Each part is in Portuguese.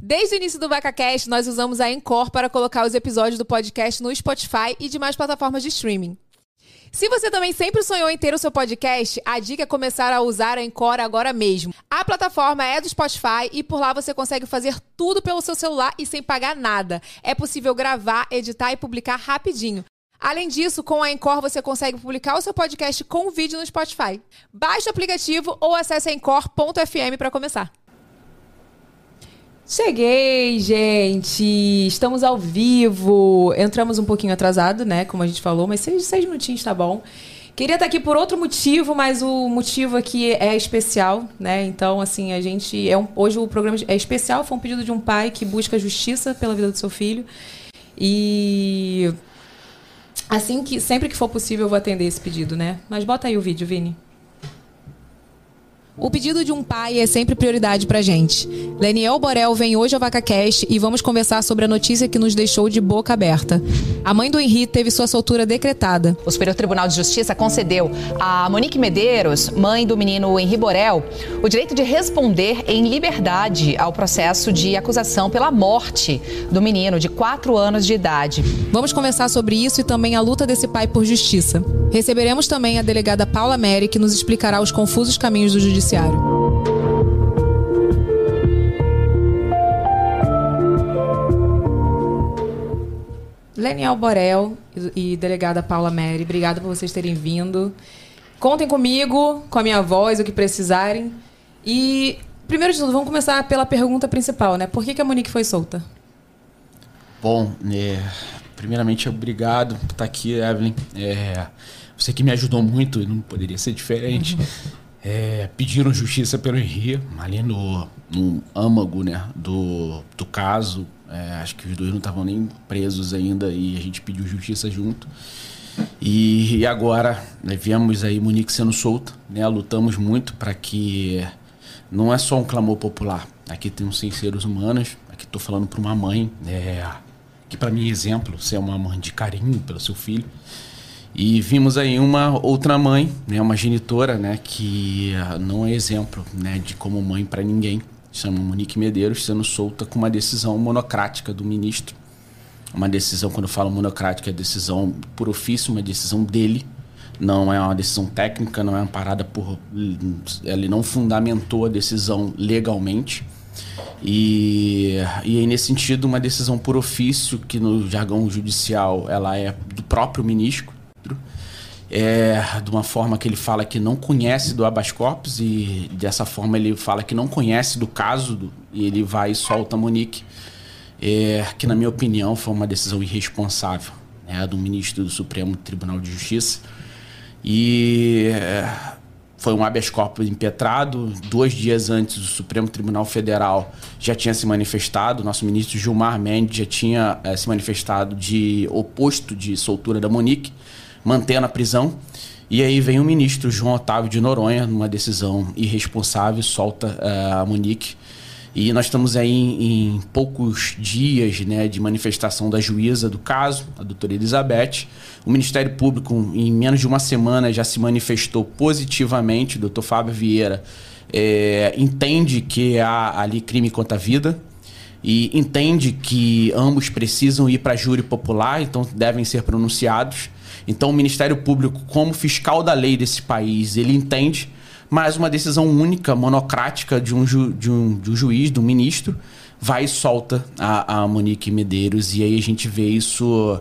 Desde o início do VacaCast, nós usamos a Encore para colocar os episódios do podcast no Spotify e demais plataformas de streaming. Se você também sempre sonhou em ter o seu podcast, a dica é começar a usar a Encore agora mesmo. A plataforma é do Spotify e por lá você consegue fazer tudo pelo seu celular e sem pagar nada. É possível gravar, editar e publicar rapidinho. Além disso, com a Encore você consegue publicar o seu podcast com vídeo no Spotify. Baixe o aplicativo ou acesse encore.fm para começar. Cheguei, gente! Estamos ao vivo. Entramos um pouquinho atrasado, né? Como a gente falou, mas seis, seis minutinhos tá bom. Queria estar aqui por outro motivo, mas o motivo aqui é especial, né? Então, assim, a gente. É um, hoje o programa é especial, foi um pedido de um pai que busca justiça pela vida do seu filho. E assim que sempre que for possível eu vou atender esse pedido, né? Mas bota aí o vídeo, Vini. O pedido de um pai é sempre prioridade pra gente. Leniel Borel vem hoje ao VacaCast e vamos conversar sobre a notícia que nos deixou de boca aberta. A mãe do Henri teve sua soltura decretada. O Superior Tribunal de Justiça concedeu a Monique Medeiros, mãe do menino Henri Borel, o direito de responder em liberdade ao processo de acusação pela morte do menino de 4 anos de idade. Vamos conversar sobre isso e também a luta desse pai por justiça. Receberemos também a delegada Paula Meri, que nos explicará os confusos caminhos do judiciário Judiciário. Leniel Borel e delegada Paula Meri, obrigada por vocês terem vindo. Contem comigo, com a minha voz, o que precisarem. E, primeiro de tudo, vamos começar pela pergunta principal, né? Por que, que a Monique foi solta? Bom, é, primeiramente, obrigado por estar aqui, Evelyn. É, você que me ajudou muito, não poderia ser diferente. É, pediram justiça pelo Henri, ali no, no âmago né, do, do caso. É, acho que os dois não estavam nem presos ainda e a gente pediu justiça junto. E, e agora né, vemos aí Monique sendo solta, né, lutamos muito para que não é só um clamor popular. Aqui tem uns 100 seres humanos, aqui estou falando para uma mãe, é, que para mim é exemplo, ser uma mãe de carinho pelo seu filho. E vimos aí uma outra mãe, né, uma genitora, né, que uh, não é exemplo, né, de como mãe para ninguém. Chama Monique Medeiros sendo solta com uma decisão monocrática do ministro. Uma decisão, quando eu falo monocrática, é decisão por ofício, uma decisão dele. Não é uma decisão técnica, não é amparada por. Ele não fundamentou a decisão legalmente. E, e aí, nesse sentido, uma decisão por ofício, que no jargão judicial ela é do próprio ministro, é, de uma forma que ele fala que não conhece do habeas corpus e dessa forma ele fala que não conhece do caso do, e ele vai e solta Monique, é, que na minha opinião foi uma decisão irresponsável né, do ministro do Supremo Tribunal de Justiça e é, foi um habeas corpus impetrado. Dois dias antes, o Supremo Tribunal Federal já tinha se manifestado. Nosso ministro Gilmar Mendes já tinha é, se manifestado de oposto de soltura da Monique mantendo a prisão. E aí vem o ministro João Otávio de Noronha, numa decisão irresponsável, solta uh, a Monique. E nós estamos aí em, em, poucos dias né, de manifestação da juíza do caso, a doutora Elizabeth. O Ministério Público, em menos de uma semana, já se manifestou positivamente. O doutor Fábio Vieira é, entende que há ali crime contra a vida e entende que ambos precisam ir para júri popular, então devem ser pronunciados. Então, o Ministério Público, como fiscal da lei desse país, ele entende, mas uma decisão única, monocrática de um, ju, de um, de um juiz, de um ministro, vai e solta a, a Monique Medeiros. E aí a gente vê isso,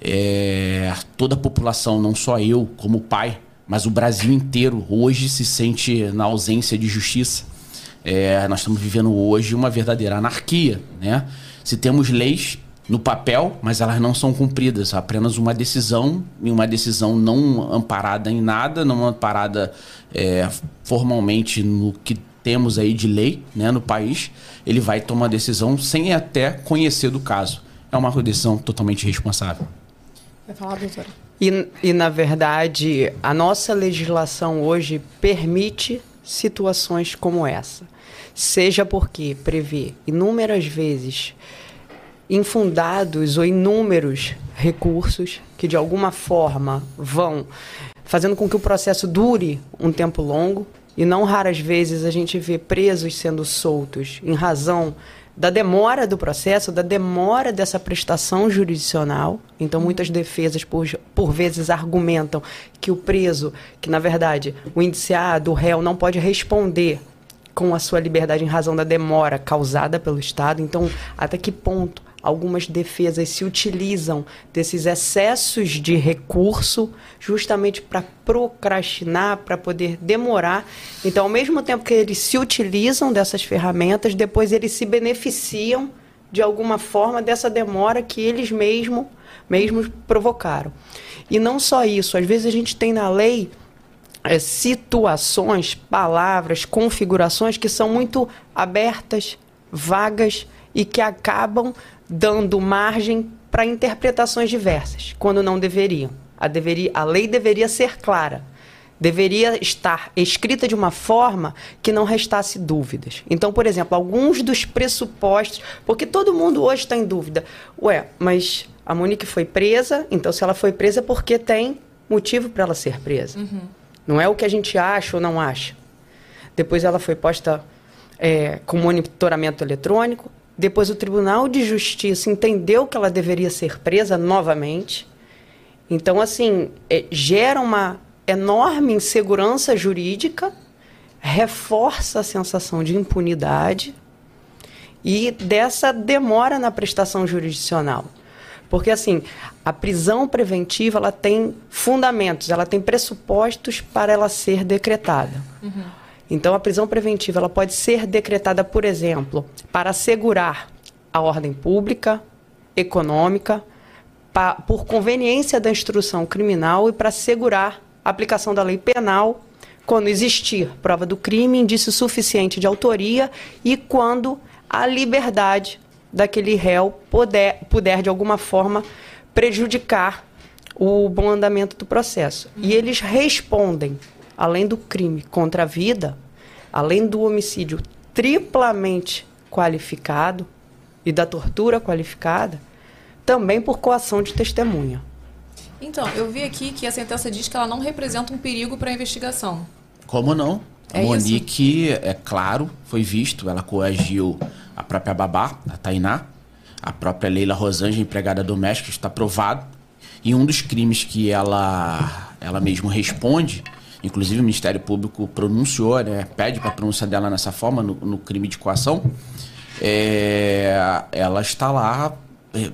é, toda a população, não só eu como pai, mas o Brasil inteiro hoje se sente na ausência de justiça. É, nós estamos vivendo hoje uma verdadeira anarquia, né? Se temos leis no papel, mas elas não são cumpridas. Apenas uma decisão, e uma decisão não amparada em nada, não amparada é, formalmente no que temos aí de lei né, no país, ele vai tomar decisão sem até conhecer do caso. É uma decisão totalmente irresponsável. Vai falar, doutora? E, e, na verdade, a nossa legislação hoje permite situações como essa. Seja porque prevê inúmeras vezes infundados ou inúmeros recursos que de alguma forma vão fazendo com que o processo dure um tempo longo e não raras vezes a gente vê presos sendo soltos em razão da demora do processo, da demora dessa prestação jurisdicional. Então, muitas defesas, por, por vezes, argumentam que o preso, que na verdade o indiciado, o réu, não pode responder com a sua liberdade em razão da demora causada pelo Estado. Então, até que ponto algumas defesas se utilizam desses excessos de recurso justamente para procrastinar, para poder demorar. Então, ao mesmo tempo que eles se utilizam dessas ferramentas, depois eles se beneficiam de alguma forma dessa demora que eles mesmo, mesmos provocaram. E não só isso, às vezes a gente tem na lei é, situações, palavras, configurações que são muito abertas, vagas e que acabam dando margem para interpretações diversas, quando não deveriam. A, deveria, a lei deveria ser clara, deveria estar escrita de uma forma que não restasse dúvidas. Então, por exemplo, alguns dos pressupostos, porque todo mundo hoje está em dúvida. Ué, mas a Monique foi presa, então se ela foi presa é porque tem motivo para ela ser presa. Uhum. Não é o que a gente acha ou não acha. Depois ela foi posta é, com monitoramento eletrônico, depois o Tribunal de Justiça entendeu que ela deveria ser presa novamente. Então, assim, é, gera uma enorme insegurança jurídica, reforça a sensação de impunidade e dessa demora na prestação jurisdicional. Porque, assim, a prisão preventiva ela tem fundamentos, ela tem pressupostos para ela ser decretada. Uhum. Então, a prisão preventiva ela pode ser decretada, por exemplo, para assegurar a ordem pública, econômica, por conveniência da instrução criminal e para assegurar a aplicação da lei penal quando existir prova do crime, indício suficiente de autoria e quando a liberdade daquele réu puder, puder de alguma forma prejudicar o bom andamento do processo. E eles respondem além do crime contra a vida, além do homicídio triplamente qualificado e da tortura qualificada, também por coação de testemunha. Então, eu vi aqui que a sentença diz que ela não representa um perigo para a investigação. Como não? É Monique, isso? é claro, foi visto, ela coagiu a própria babá, a Tainá, a própria Leila Rosângela, empregada doméstica, está provado. E um dos crimes que ela, ela mesmo responde Inclusive o Ministério Público pronunciou, né, pede para a pronúncia dela nessa forma, no, no crime de coação. É, ela está lá é,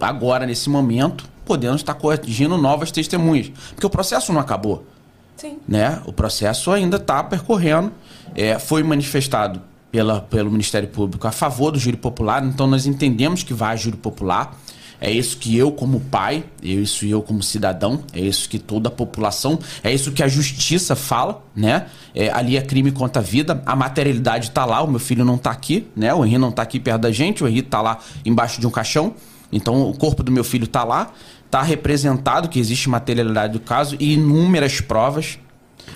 agora, nesse momento, podendo estar corrigindo novas testemunhas. Porque o processo não acabou. Sim. Né? O processo ainda está percorrendo. É, foi manifestado pela, pelo Ministério Público a favor do júri popular, então nós entendemos que vai a júri popular. É isso que eu, como pai, é isso eu, como cidadão, é isso que toda a população, é isso que a justiça fala, né? É, ali é crime contra a vida, a materialidade está lá, o meu filho não está aqui, né? O Henri não está aqui perto da gente, o Henri está lá embaixo de um caixão. Então o corpo do meu filho está lá, está representado que existe materialidade do caso e inúmeras provas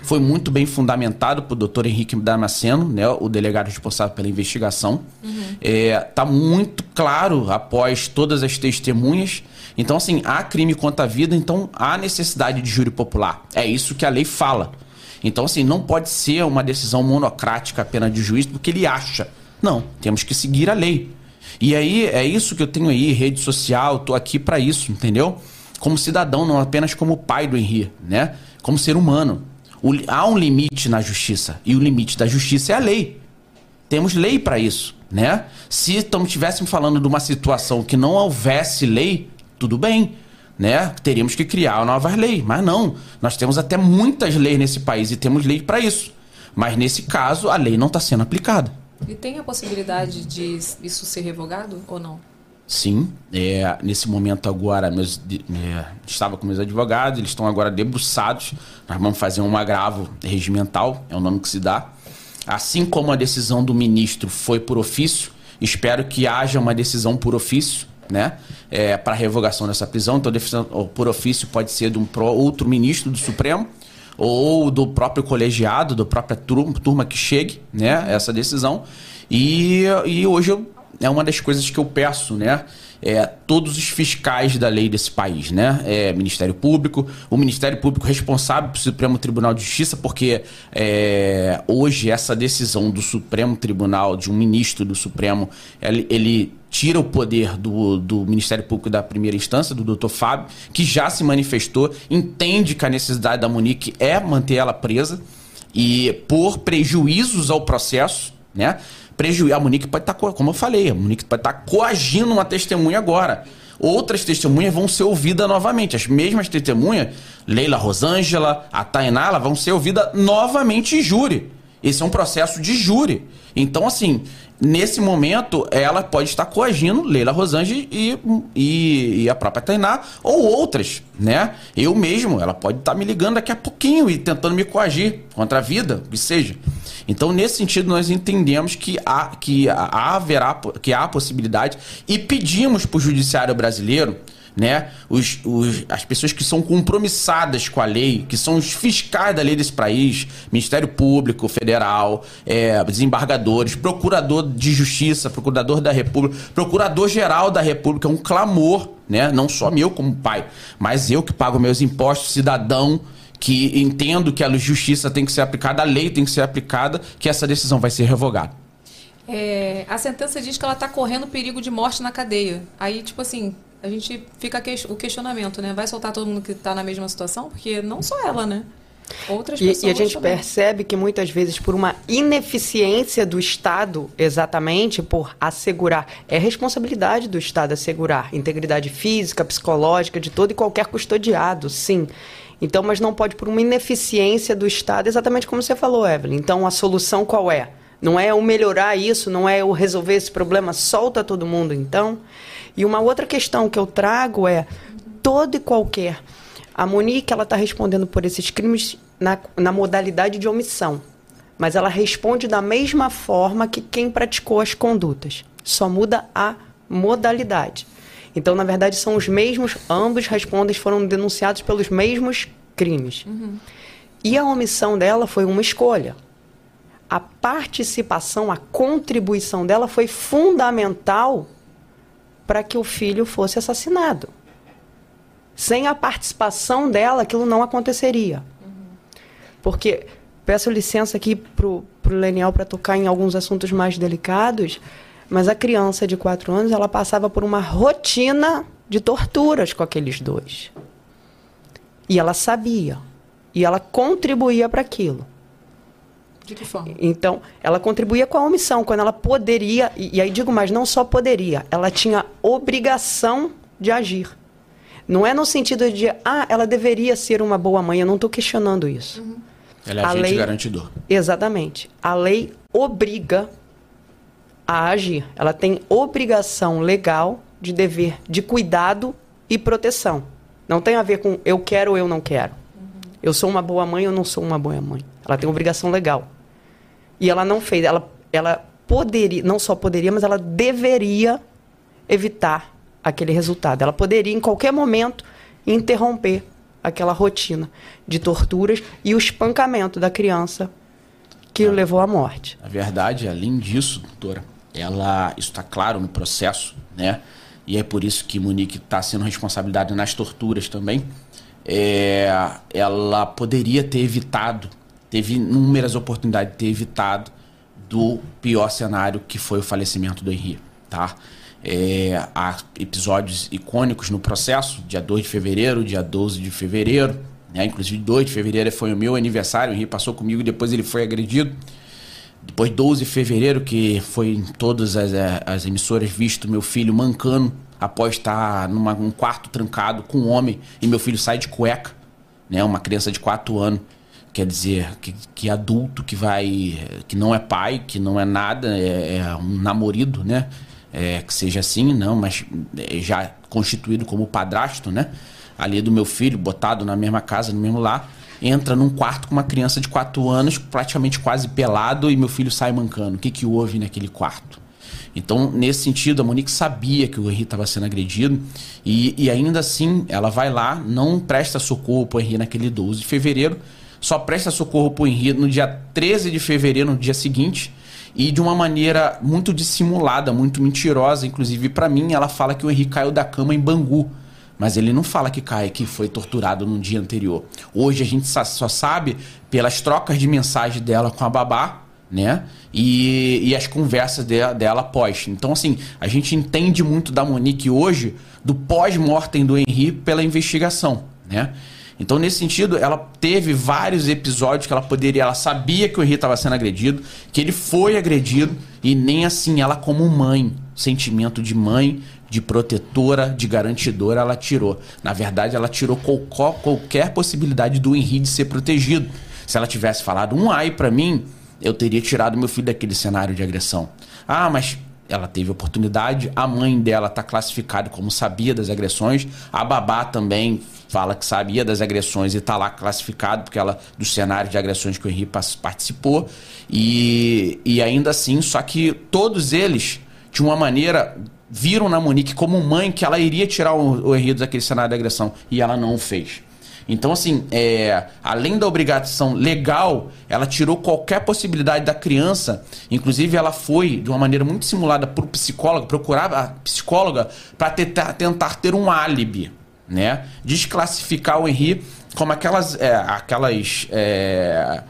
foi muito bem fundamentado por doutor Henrique Damasceno, né, o delegado responsável pela investigação. Uhum. É, tá muito claro após todas as testemunhas. Então, assim, há crime contra a vida, então há necessidade de júri popular. É isso que a lei fala. Então, assim, não pode ser uma decisão monocrática apenas de juiz porque ele acha. Não, temos que seguir a lei. E aí, é isso que eu tenho aí, rede social, tô aqui para isso, entendeu? Como cidadão, não apenas como pai do Henri, né? Como ser humano. O, há um limite na justiça. E o limite da justiça é a lei. Temos lei para isso, né? Se estivéssemos falando de uma situação que não houvesse lei, tudo bem, né? Teríamos que criar novas leis. Mas não. Nós temos até muitas leis nesse país e temos lei para isso. Mas nesse caso, a lei não está sendo aplicada. E tem a possibilidade de isso ser revogado ou não? Sim, é, nesse momento agora meus, é, estava com meus advogados, eles estão agora debruçados. Nós vamos fazer um agravo regimental, é o nome que se dá. Assim como a decisão do ministro foi por ofício, espero que haja uma decisão por ofício, né, é, para revogação dessa prisão. Então, decisão por ofício pode ser de um outro ministro do Supremo ou do próprio colegiado, da própria turma, turma que chegue, né, essa decisão. E, e hoje eu é uma das coisas que eu peço, né? É, todos os fiscais da lei desse país, né? É, Ministério Público, o Ministério Público responsável pelo Supremo Tribunal de Justiça, porque é, hoje essa decisão do Supremo Tribunal, de um ministro do Supremo, ele, ele tira o poder do, do Ministério Público da primeira instância, do doutor Fábio, que já se manifestou, entende que a necessidade da Monique é manter ela presa e por prejuízos ao processo, né? Preju... A Monique pode estar, tá, como eu falei, a Monique pode estar tá coagindo uma testemunha agora. Outras testemunhas vão ser ouvidas novamente. As mesmas testemunhas, Leila Rosângela, a Tainá, vão ser ouvidas novamente em júri. Esse é um processo de júri. Então, assim, nesse momento, ela pode estar coagindo Leila Rosângela e, e, e, a própria Tainá, ou outras, né? Eu mesmo, ela pode estar me ligando daqui a pouquinho e tentando me coagir contra a vida, o que seja. Então, nesse sentido, nós entendemos que há, que há, haverá, que há possibilidade e pedimos para o judiciário brasileiro né? Os, os, as pessoas que são compromissadas com a lei, que são os fiscais da lei desse país, Ministério Público Federal, é, desembargadores, procurador de justiça, procurador da República, procurador-geral da República, é um clamor, né? Não só meu como pai, mas eu que pago meus impostos, cidadão, que entendo que a justiça tem que ser aplicada, a lei tem que ser aplicada, que essa decisão vai ser revogada. É, a sentença diz que ela está correndo perigo de morte na cadeia. Aí, tipo assim, a gente fica que, o questionamento, né? Vai soltar todo mundo que está na mesma situação? Porque não só ela, né? Outras e, pessoas. E a gente também. percebe que muitas vezes, por uma ineficiência do Estado, exatamente por assegurar, é responsabilidade do Estado assegurar integridade física, psicológica de todo e qualquer custodiado, sim. Então, mas não pode por uma ineficiência do Estado, exatamente como você falou, Evelyn. Então, a solução qual é? Não é o melhorar isso, não é o resolver esse problema, solta todo mundo, então. E uma outra questão que eu trago é todo e qualquer. A Monique ela está respondendo por esses crimes na, na modalidade de omissão, mas ela responde da mesma forma que quem praticou as condutas. Só muda a modalidade. Então, na verdade, são os mesmos, ambos respondem, foram denunciados pelos mesmos crimes. Uhum. E a omissão dela foi uma escolha. A participação, a contribuição dela foi fundamental para que o filho fosse assassinado. Sem a participação dela, aquilo não aconteceria. Porque, peço licença aqui para o Leniel para tocar em alguns assuntos mais delicados, mas a criança de 4 anos ela passava por uma rotina de torturas com aqueles dois. E ela sabia. E ela contribuía para aquilo. De que forma? Então, ela contribuía com a omissão, quando ela poderia, e, e aí digo mais, não só poderia, ela tinha obrigação de agir. Não é no sentido de, ah, ela deveria ser uma boa mãe, eu não estou questionando isso. Uhum. Ela é a agente lei, garantidor. Exatamente. A lei obriga a agir. Ela tem obrigação legal de dever de cuidado e proteção. Não tem a ver com eu quero ou eu não quero. Uhum. Eu sou uma boa mãe ou não sou uma boa mãe. Ela tem obrigação legal. E ela não fez. Ela, ela poderia, não só poderia, mas ela deveria evitar aquele resultado. Ela poderia, em qualquer momento, interromper aquela rotina de torturas e o espancamento da criança que o levou à morte. A verdade, além disso, doutora, ela, isso está claro no processo, né? E é por isso que Monique está sendo responsabilidade nas torturas também. É, ela poderia ter evitado teve inúmeras oportunidades de ter evitado do pior cenário que foi o falecimento do Henri, tá? É, há episódios icônicos no processo, dia 2 de fevereiro, dia 12 de fevereiro, né? Inclusive 2 de fevereiro foi o meu aniversário, o Henri passou comigo depois ele foi agredido. Depois 12 de fevereiro, que foi em todas as, é, as emissoras visto meu filho mancando após estar num um quarto trancado com um homem e meu filho sai de cueca, né? Uma criança de 4 anos quer dizer que, que adulto que vai que não é pai que não é nada é, é um namorado né é, que seja assim não mas é já constituído como padrasto né ali do meu filho botado na mesma casa no mesmo lar entra num quarto com uma criança de 4 anos praticamente quase pelado e meu filho sai mancando o que que houve naquele quarto então, nesse sentido, a Monique sabia que o Henri estava sendo agredido e, e ainda assim ela vai lá, não presta socorro para o Henri naquele 12 de fevereiro, só presta socorro pro Henrique no dia 13 de fevereiro, no dia seguinte. e de uma maneira muito dissimulada, muito mentirosa. Inclusive, para mim, ela fala que o Henrique caiu da cama em Bangu. Mas ele não fala que cai, que foi torturado no dia anterior. Hoje a gente só sabe pelas trocas de mensagem dela com a babá, né? E, e as conversas de, dela pós. Então, assim, a gente entende muito da Monique hoje, do pós-mortem do Henrique pela investigação, né? Então, nesse sentido, ela teve vários episódios que ela poderia. Ela sabia que o Henrique estava sendo agredido, que ele foi agredido, e nem assim ela, como mãe, sentimento de mãe, de protetora, de garantidora, ela tirou. Na verdade, ela tirou qualquer, possibilidade do Henrique de ser protegido. Se ela tivesse falado um ai para mim, eu teria tirado meu filho daquele cenário de agressão. Ah, mas ela teve oportunidade, a mãe dela está classificada como sabia das agressões, a babá também fala que sabia das agressões e está lá classificado porque ela do cenário de agressões que o Henrique participou e, e ainda assim, só que todos eles de uma maneira viram na Monique como mãe que ela iria tirar o, o Henrique daquele cenário de agressão e ela não fez. Então, assim, é, além da obrigação legal, ela tirou qualquer possibilidade da criança. Inclusive, ela foi, de uma maneira muito simulada, para o psicólogo, procurar a psicóloga para tentar, tentar ter um álibi, né? Desclassificar o Henri como aquelas. É, aquelas é,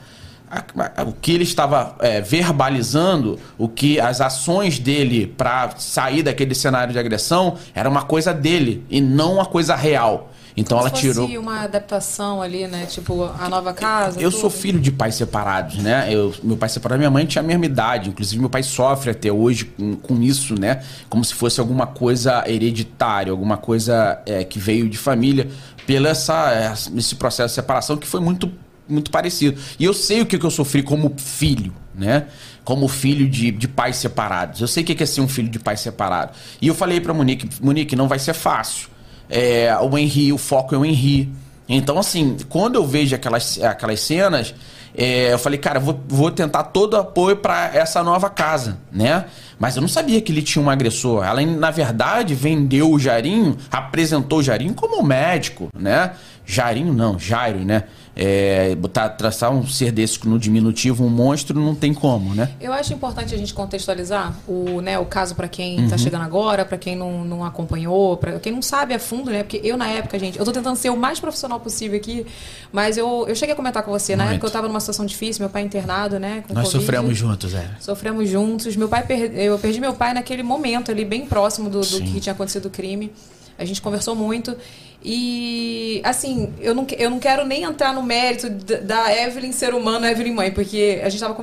o que ele estava é, verbalizando, o que as ações dele para sair daquele cenário de agressão era uma coisa dele e não uma coisa real. Então Como ela tirou. uma adaptação ali, né? Tipo, a nova casa. Eu tudo. sou filho de pais separados, né? Eu, meu pai separado, minha mãe tinha a mesma idade. Inclusive, meu pai sofre até hoje com, com isso, né? Como se fosse alguma coisa hereditária, alguma coisa é, que veio de família, pelo essa, esse processo de separação que foi muito, muito parecido. E eu sei o que, que eu sofri como filho, né? Como filho de, de pais separados. Eu sei o que é ser um filho de pai separado. E eu falei pra Monique: Monique, não vai ser fácil é, o Henry, o foco é o Henry. Então, assim, quando eu vejo aquelas, aquelas cenas, é, eu falei, cara, vou, vou tentar todo apoio para essa nova casa, né? Mas eu não sabia que ele tinha um agressor. Ela, na verdade, vendeu o Jairinho, apresentou o Jairinho como médico, né? Jairinho não, Jairo, né? É, botar, traçar um ser desse no diminutivo, um monstro, não tem como, né? Eu acho importante a gente contextualizar o, né, o caso para quem está uhum. chegando agora, para quem não, não acompanhou, para quem não sabe a fundo, né? Porque eu, na época, gente, eu tô tentando ser o mais profissional possível aqui, mas eu, eu cheguei a comentar com você, Muito. na época eu estava numa situação difícil, meu pai internado, né? Nós COVID, sofremos juntos, é. Sofremos juntos. Meu pai, per... eu perdi meu pai naquele momento ali, bem próximo do, do que tinha acontecido o crime. A gente conversou muito. E, assim, eu não, eu não quero nem entrar no mérito da Evelyn ser humano, Evelyn mãe, porque a gente estava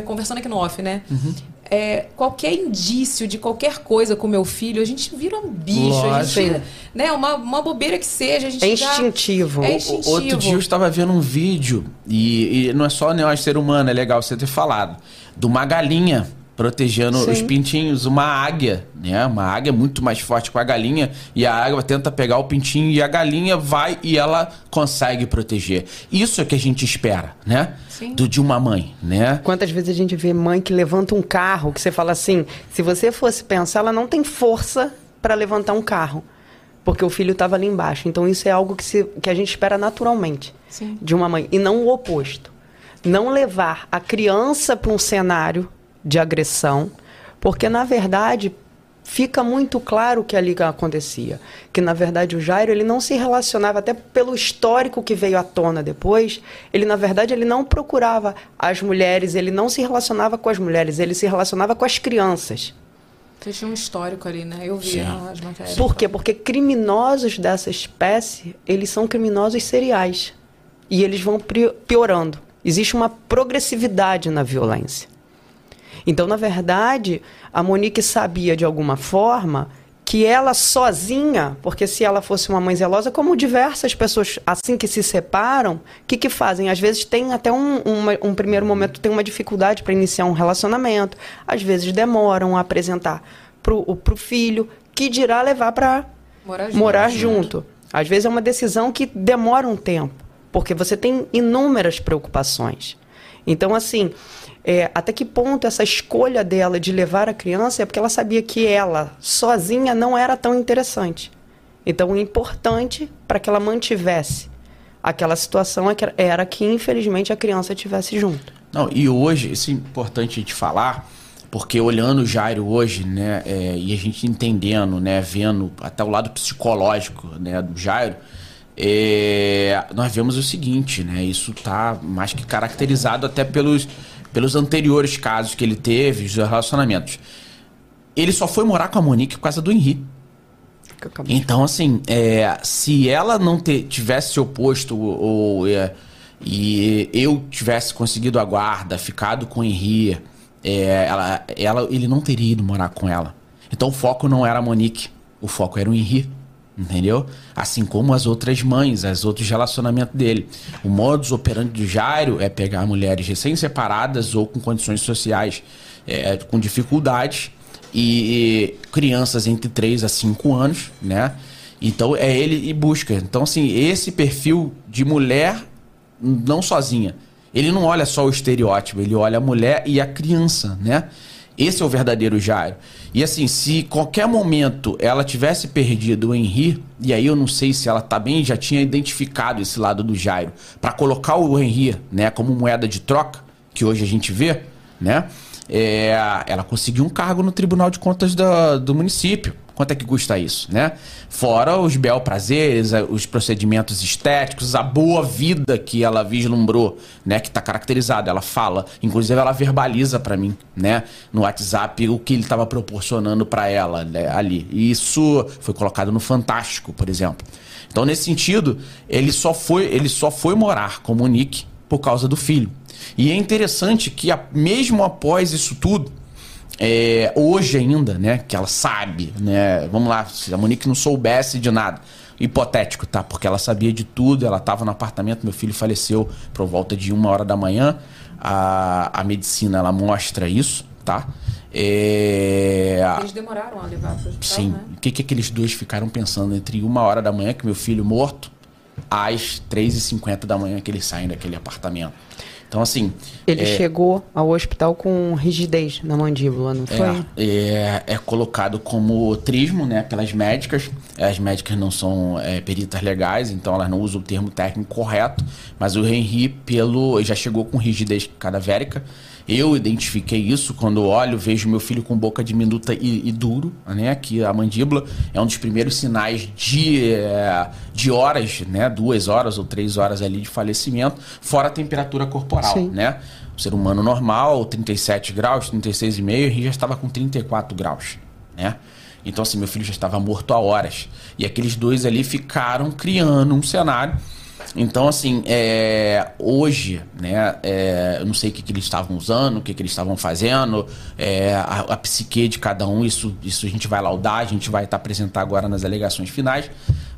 conversando aqui no off, né? Uhum. É, qualquer indício de qualquer coisa com meu filho, a gente vira um bicho. Lógico. A gente, né, uma, uma bobeira que seja, a gente é instintivo. É instintivo. Outro dia eu estava vendo um vídeo, e, e não é só né, ser humano, é legal você ter falado, de uma galinha protegendo Sim. os pintinhos. Uma águia, né? Uma águia é muito mais forte que a galinha e a águia tenta pegar o pintinho e a galinha vai e ela consegue proteger. Isso é que a gente espera, né? Sim. Do, de uma mãe, né? Quantas vezes a gente vê mãe que levanta um carro que você fala assim, se você fosse pensar, ela não tem força para levantar um carro. Porque o filho estava ali embaixo. Então isso é algo que, se, que a gente espera naturalmente Sim. de uma mãe. E não o oposto. Não levar a criança para um cenário de agressão, porque na verdade fica muito claro o que ali acontecia, que na verdade o Jairo ele não se relacionava até pelo histórico que veio à tona depois, ele na verdade ele não procurava as mulheres, ele não se relacionava com as mulheres, ele se relacionava com as crianças. Tinha um histórico ali, né? Eu vi Sim. as matérias. Por quê? Porque criminosos dessa espécie, eles são criminosos seriais. E eles vão piorando. Existe uma progressividade na violência. Então, na verdade, a Monique sabia de alguma forma que ela sozinha, porque se ela fosse uma mãe zelosa, como diversas pessoas assim que se separam, o que, que fazem? Às vezes tem até um, um, um primeiro momento, tem uma dificuldade para iniciar um relacionamento, às vezes demoram a apresentar para o filho, que dirá levar para morar, junto, morar junto. Às vezes é uma decisão que demora um tempo, porque você tem inúmeras preocupações. Então, assim, é, até que ponto essa escolha dela de levar a criança é porque ela sabia que ela, sozinha, não era tão interessante. Então, o importante para que ela mantivesse aquela situação é era que, infelizmente, a criança estivesse junto. Não, e hoje, isso é importante a gente falar, Porque olhando o Jairo hoje, né, é, e a gente entendendo, né, vendo até o lado psicológico, né, do Jairo, é, nós vemos o seguinte, né, isso tá mais que caracterizado até pelos, pelos anteriores casos que ele teve, os relacionamentos. Ele só foi morar com a Monique por causa do Henri. Então, assim, é, se ela não te, tivesse se oposto ou, é, e eu tivesse conseguido a guarda, ficado com o Henri, é, ela, ela, ele não teria ido morar com ela. Então o foco não era a Monique, o foco era o Henri. Entendeu? Assim como as outras mães, os outros relacionamentos dele. O modus operandi do Jairo é pegar mulheres recém-separadas ou com condições sociais é, com dificuldades e, e crianças entre 3 a 5 anos, né? Então é ele e busca. Então, assim, esse perfil de mulher não sozinha. Ele não olha só o estereótipo, ele olha a mulher e a criança, né? Esse é o verdadeiro Jairo. E assim, se qualquer momento ela tivesse perdido o Henri, e aí eu não sei se ela tá bem, já tinha identificado esse lado do Jairo, para colocar o Henri, né, como moeda de troca, que hoje a gente vê, né? É, ela conseguiu um cargo no Tribunal de Contas do, do município. Quanto é que custa isso, né? Fora os bel prazeres, os procedimentos estéticos, a boa vida que ela vislumbrou, né? Que está caracterizada. Ela fala, inclusive ela verbaliza para mim, né? No WhatsApp o que ele estava proporcionando para ela né, ali. E isso foi colocado no Fantástico, por exemplo. Então nesse sentido, ele só foi, ele só foi morar com Monique por causa do filho. E é interessante que mesmo após isso tudo é, hoje ainda, né, que ela sabe, né, vamos lá, se a Monique não soubesse de nada, hipotético, tá? Porque ela sabia de tudo, ela estava no apartamento, meu filho faleceu por volta de uma hora da manhã, a, a medicina, ela mostra isso, tá? É... Eles demoraram a levar para o hospital, Sim. Né? O que, que aqueles dois ficaram pensando entre uma hora da manhã, que meu filho morto, às 3h50 da manhã que eles saem daquele apartamento. Então, assim. Ele é, chegou ao hospital com rigidez na mandíbula, não foi? É, é, é colocado como trismo, né, pelas médicas. As médicas não são é, peritas legais, então elas não usam o termo técnico correto. Mas o Henry, pelo. já chegou com rigidez cadavérica. Eu identifiquei isso quando olho, vejo meu filho com boca diminuta e, e duro, né? Aqui a mandíbula é um dos primeiros sinais de, é, de horas, né? Duas horas ou três horas ali de falecimento, fora a temperatura corporal, Sim. né? O ser humano normal, 37 graus, 36,5, e já estava com 34 graus, né? Então, assim, meu filho já estava morto há horas. E aqueles dois ali ficaram criando um cenário então, assim, é, hoje, né, é, eu não sei o que, que eles estavam usando, o que, que eles estavam fazendo, é, a, a, psique de cada um, isso, isso a gente vai laudar, a gente vai tá apresentar agora nas alegações finais,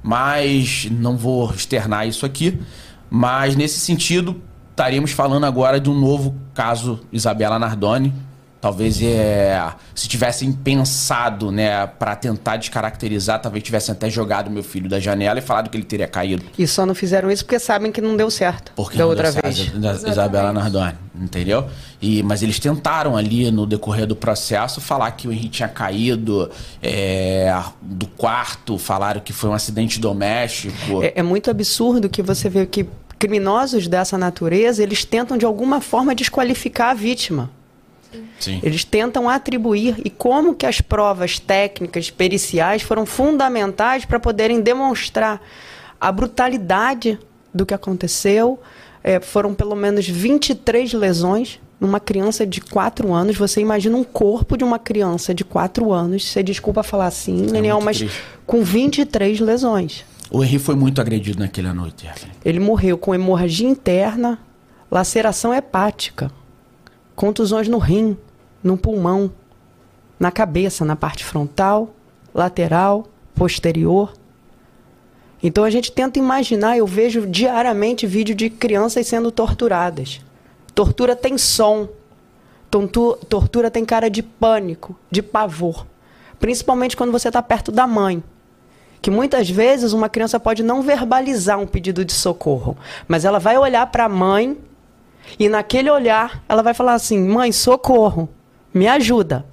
mas não vou externar isso aqui. Mas nesse sentido, estaríamos falando agora de um novo caso Isabela Nardoni, talvez é, se tivessem pensado, né, para tentar descaracterizar, talvez tivessem até jogado meu filho da janela e falado que ele teria caído. E só não fizeram isso porque sabem que não deu certo. Porque da outra vez. Da Isabela Nardoni, entendeu? E, mas eles tentaram ali no decorrer do processo falar que o Henrique tinha caído é, do quarto, falaram que foi um acidente doméstico. É, é muito absurdo que você vê que criminosos dessa natureza, eles tentam de alguma forma desqualificar a vítima. Sim. Eles tentam atribuir e como que as provas técnicas, periciais foram fundamentais para poderem demonstrar a brutalidade do que aconteceu. É, foram pelo menos 23 lesões numa criança de 4 anos. Você imagina um corpo de uma criança de 4 anos, você desculpa falar assim, é Daniel, mas triste. com 23 lesões. O Henry foi muito agredido naquela noite. Ele morreu com hemorragia interna, laceração hepática contusões no rim, no pulmão, na cabeça, na parte frontal, lateral, posterior. Então a gente tenta imaginar, eu vejo diariamente vídeo de crianças sendo torturadas. Tortura tem som. Tortura tem cara de pânico, de pavor. Principalmente quando você está perto da mãe. Que muitas vezes uma criança pode não verbalizar um pedido de socorro, mas ela vai olhar para a mãe e naquele olhar, ela vai falar assim: mãe, socorro, me ajuda.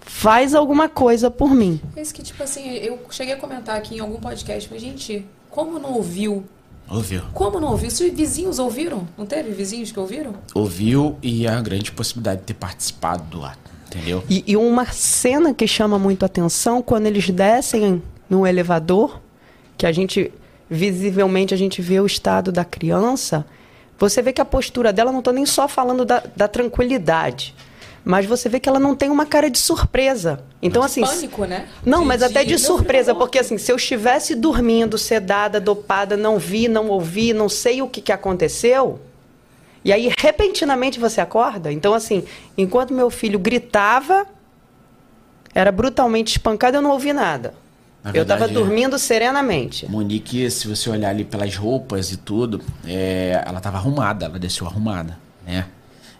Faz alguma coisa por mim. É isso que, tipo assim, eu cheguei a comentar aqui em algum podcast, mas, gente, como não ouviu? Ouviu. Como não ouviu? Se vizinhos ouviram? Não teve vizinhos que ouviram? Ouviu e a grande possibilidade de ter participado do ato. Entendeu? E, e uma cena que chama muito atenção quando eles descem no elevador, que a gente visivelmente a gente vê o estado da criança, você vê que a postura dela, não estou nem só falando da, da tranquilidade, mas você vê que ela não tem uma cara de surpresa. Então, assim. Pânico, né? Não, De- mas até de filho surpresa, porque assim, se eu estivesse dormindo, sedada, dopada, não vi, não ouvi, não sei o que, que aconteceu, e aí repentinamente você acorda. Então, assim, enquanto meu filho gritava, era brutalmente espancado, eu não ouvi nada. Na eu estava verdade, é. dormindo serenamente. Monique, se você olhar ali pelas roupas e tudo, é, ela tava arrumada, ela desceu arrumada, né?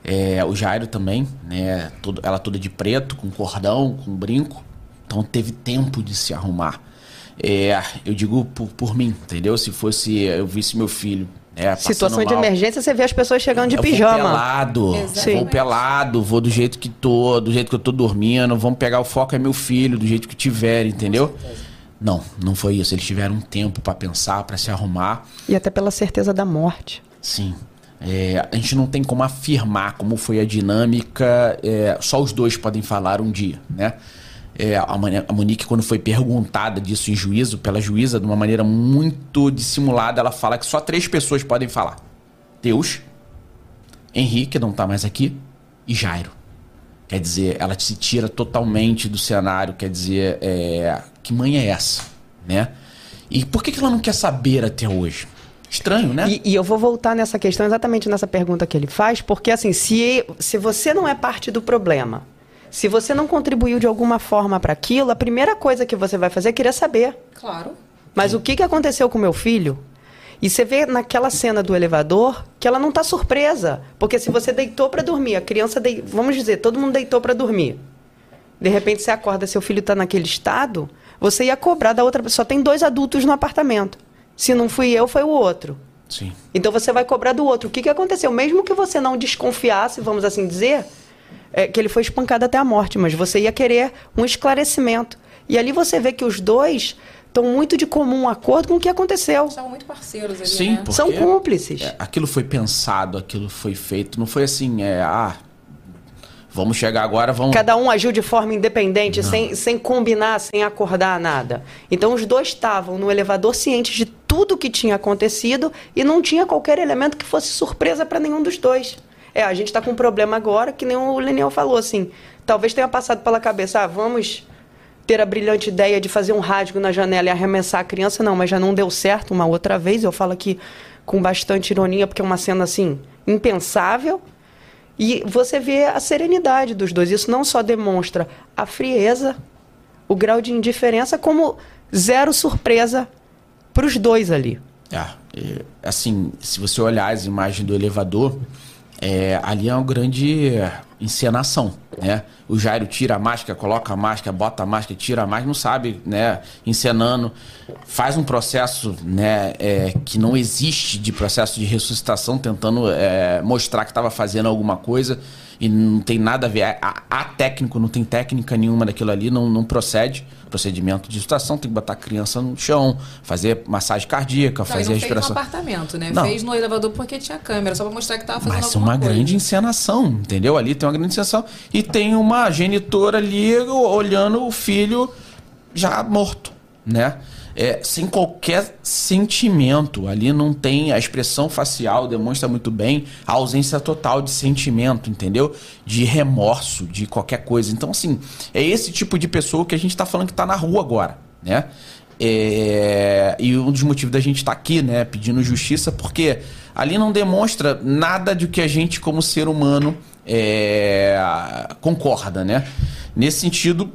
É, o Jairo também, né? Todo, ela toda de preto, com cordão, com brinco. Então teve tempo de se arrumar. É, eu digo por, por mim, entendeu? Se fosse eu visse meu filho. Passando Situação de mal, emergência, você vê as pessoas chegando de eu Vou pijama. pelado, Exatamente. vou pelado, vou do jeito que tô, do jeito que eu tô dormindo, vamos pegar o foco é meu filho, do jeito que tiver, entendeu? Não, não foi isso. Eles tiveram um tempo pra pensar, pra se arrumar. E até pela certeza da morte. Sim. É, a gente não tem como afirmar como foi a dinâmica, é, só os dois podem falar um dia, né? É, a, Monique, quando foi perguntada disso em juízo, pela juíza, de uma maneira muito dissimulada, ela fala que só três pessoas podem falar: Deus, Henrique, não tá mais aqui, e Jairo. Quer dizer, ela se tira totalmente do cenário, quer dizer, é, que mãe é essa, né? E por que, que ela não quer saber até hoje? Estranho, né? E, e eu vou voltar nessa questão, exatamente nessa pergunta que ele faz, porque assim, se, se você não é parte do problema, se você não contribuiu de alguma forma para aquilo, a primeira coisa que você vai fazer é querer saber. Claro. Mas o que, que aconteceu com meu filho? E você vê naquela cena do elevador que ela não tá surpresa. Porque se você deitou para dormir, a criança, dei... vamos dizer, todo mundo deitou para dormir. De repente você acorda, seu filho tá naquele estado, você ia cobrar da outra pessoa. Só tem dois adultos no apartamento. Se não fui eu, foi o outro. Sim. Então você vai cobrar do outro. O que, que aconteceu? Mesmo que você não desconfiasse, vamos assim dizer, é, que ele foi espancado até a morte, mas você ia querer um esclarecimento. E ali você vê que os dois estão muito de comum acordo com o que aconteceu. São muito parceiros ali, Sim, né? porque São cúmplices. é, aquilo foi pensado, aquilo foi feito. Não foi assim, é, ah, vamos chegar agora, vamos. Cada um agiu de forma independente, sem, sem combinar, sem acordar nada. Então os dois estavam no elevador cientes de tudo que tinha acontecido e não tinha qualquer elemento que fosse surpresa para nenhum dos dois. É, a gente está com um problema agora, que nem o Leniel falou, assim. Talvez tenha passado pela cabeça, ah, vamos ter a brilhante ideia de fazer um rasgo na janela e arremessar a criança. Não, mas já não deu certo uma outra vez. Eu falo aqui com bastante ironia, porque é uma cena, assim, impensável. E você vê a serenidade dos dois. Isso não só demonstra a frieza, o grau de indiferença, como zero surpresa para os dois ali. Ah, assim, se você olhar as imagens do elevador, é, ali é uma grande encenação, né? O Jairo tira a máscara, coloca a máscara, bota a máscara, tira a máscara, não sabe, né? Encenando, faz um processo, né? é, que não existe de processo de ressuscitação, tentando é, mostrar que estava fazendo alguma coisa e não tem nada a ver. A técnico não tem técnica nenhuma daquilo ali, não, não procede. Procedimento de situação, tem que botar a criança no chão, fazer massagem cardíaca, Não, fazer não fez no respiração. apartamento, né? Não. Fez no elevador porque tinha câmera, só pra mostrar que tava fazendo Mas é alguma uma coisa. grande encenação, entendeu? Ali tem uma grande encenação. E tem uma genitora ali olhando o filho já morto, né? É, sem qualquer sentimento. Ali não tem a expressão facial, demonstra muito bem a ausência total de sentimento, entendeu? De remorso, de qualquer coisa. Então, assim, é esse tipo de pessoa que a gente tá falando que tá na rua agora, né? É, e um dos motivos da gente estar aqui, né, pedindo justiça, porque ali não demonstra nada de que a gente, como ser humano, é, concorda, né? Nesse sentido,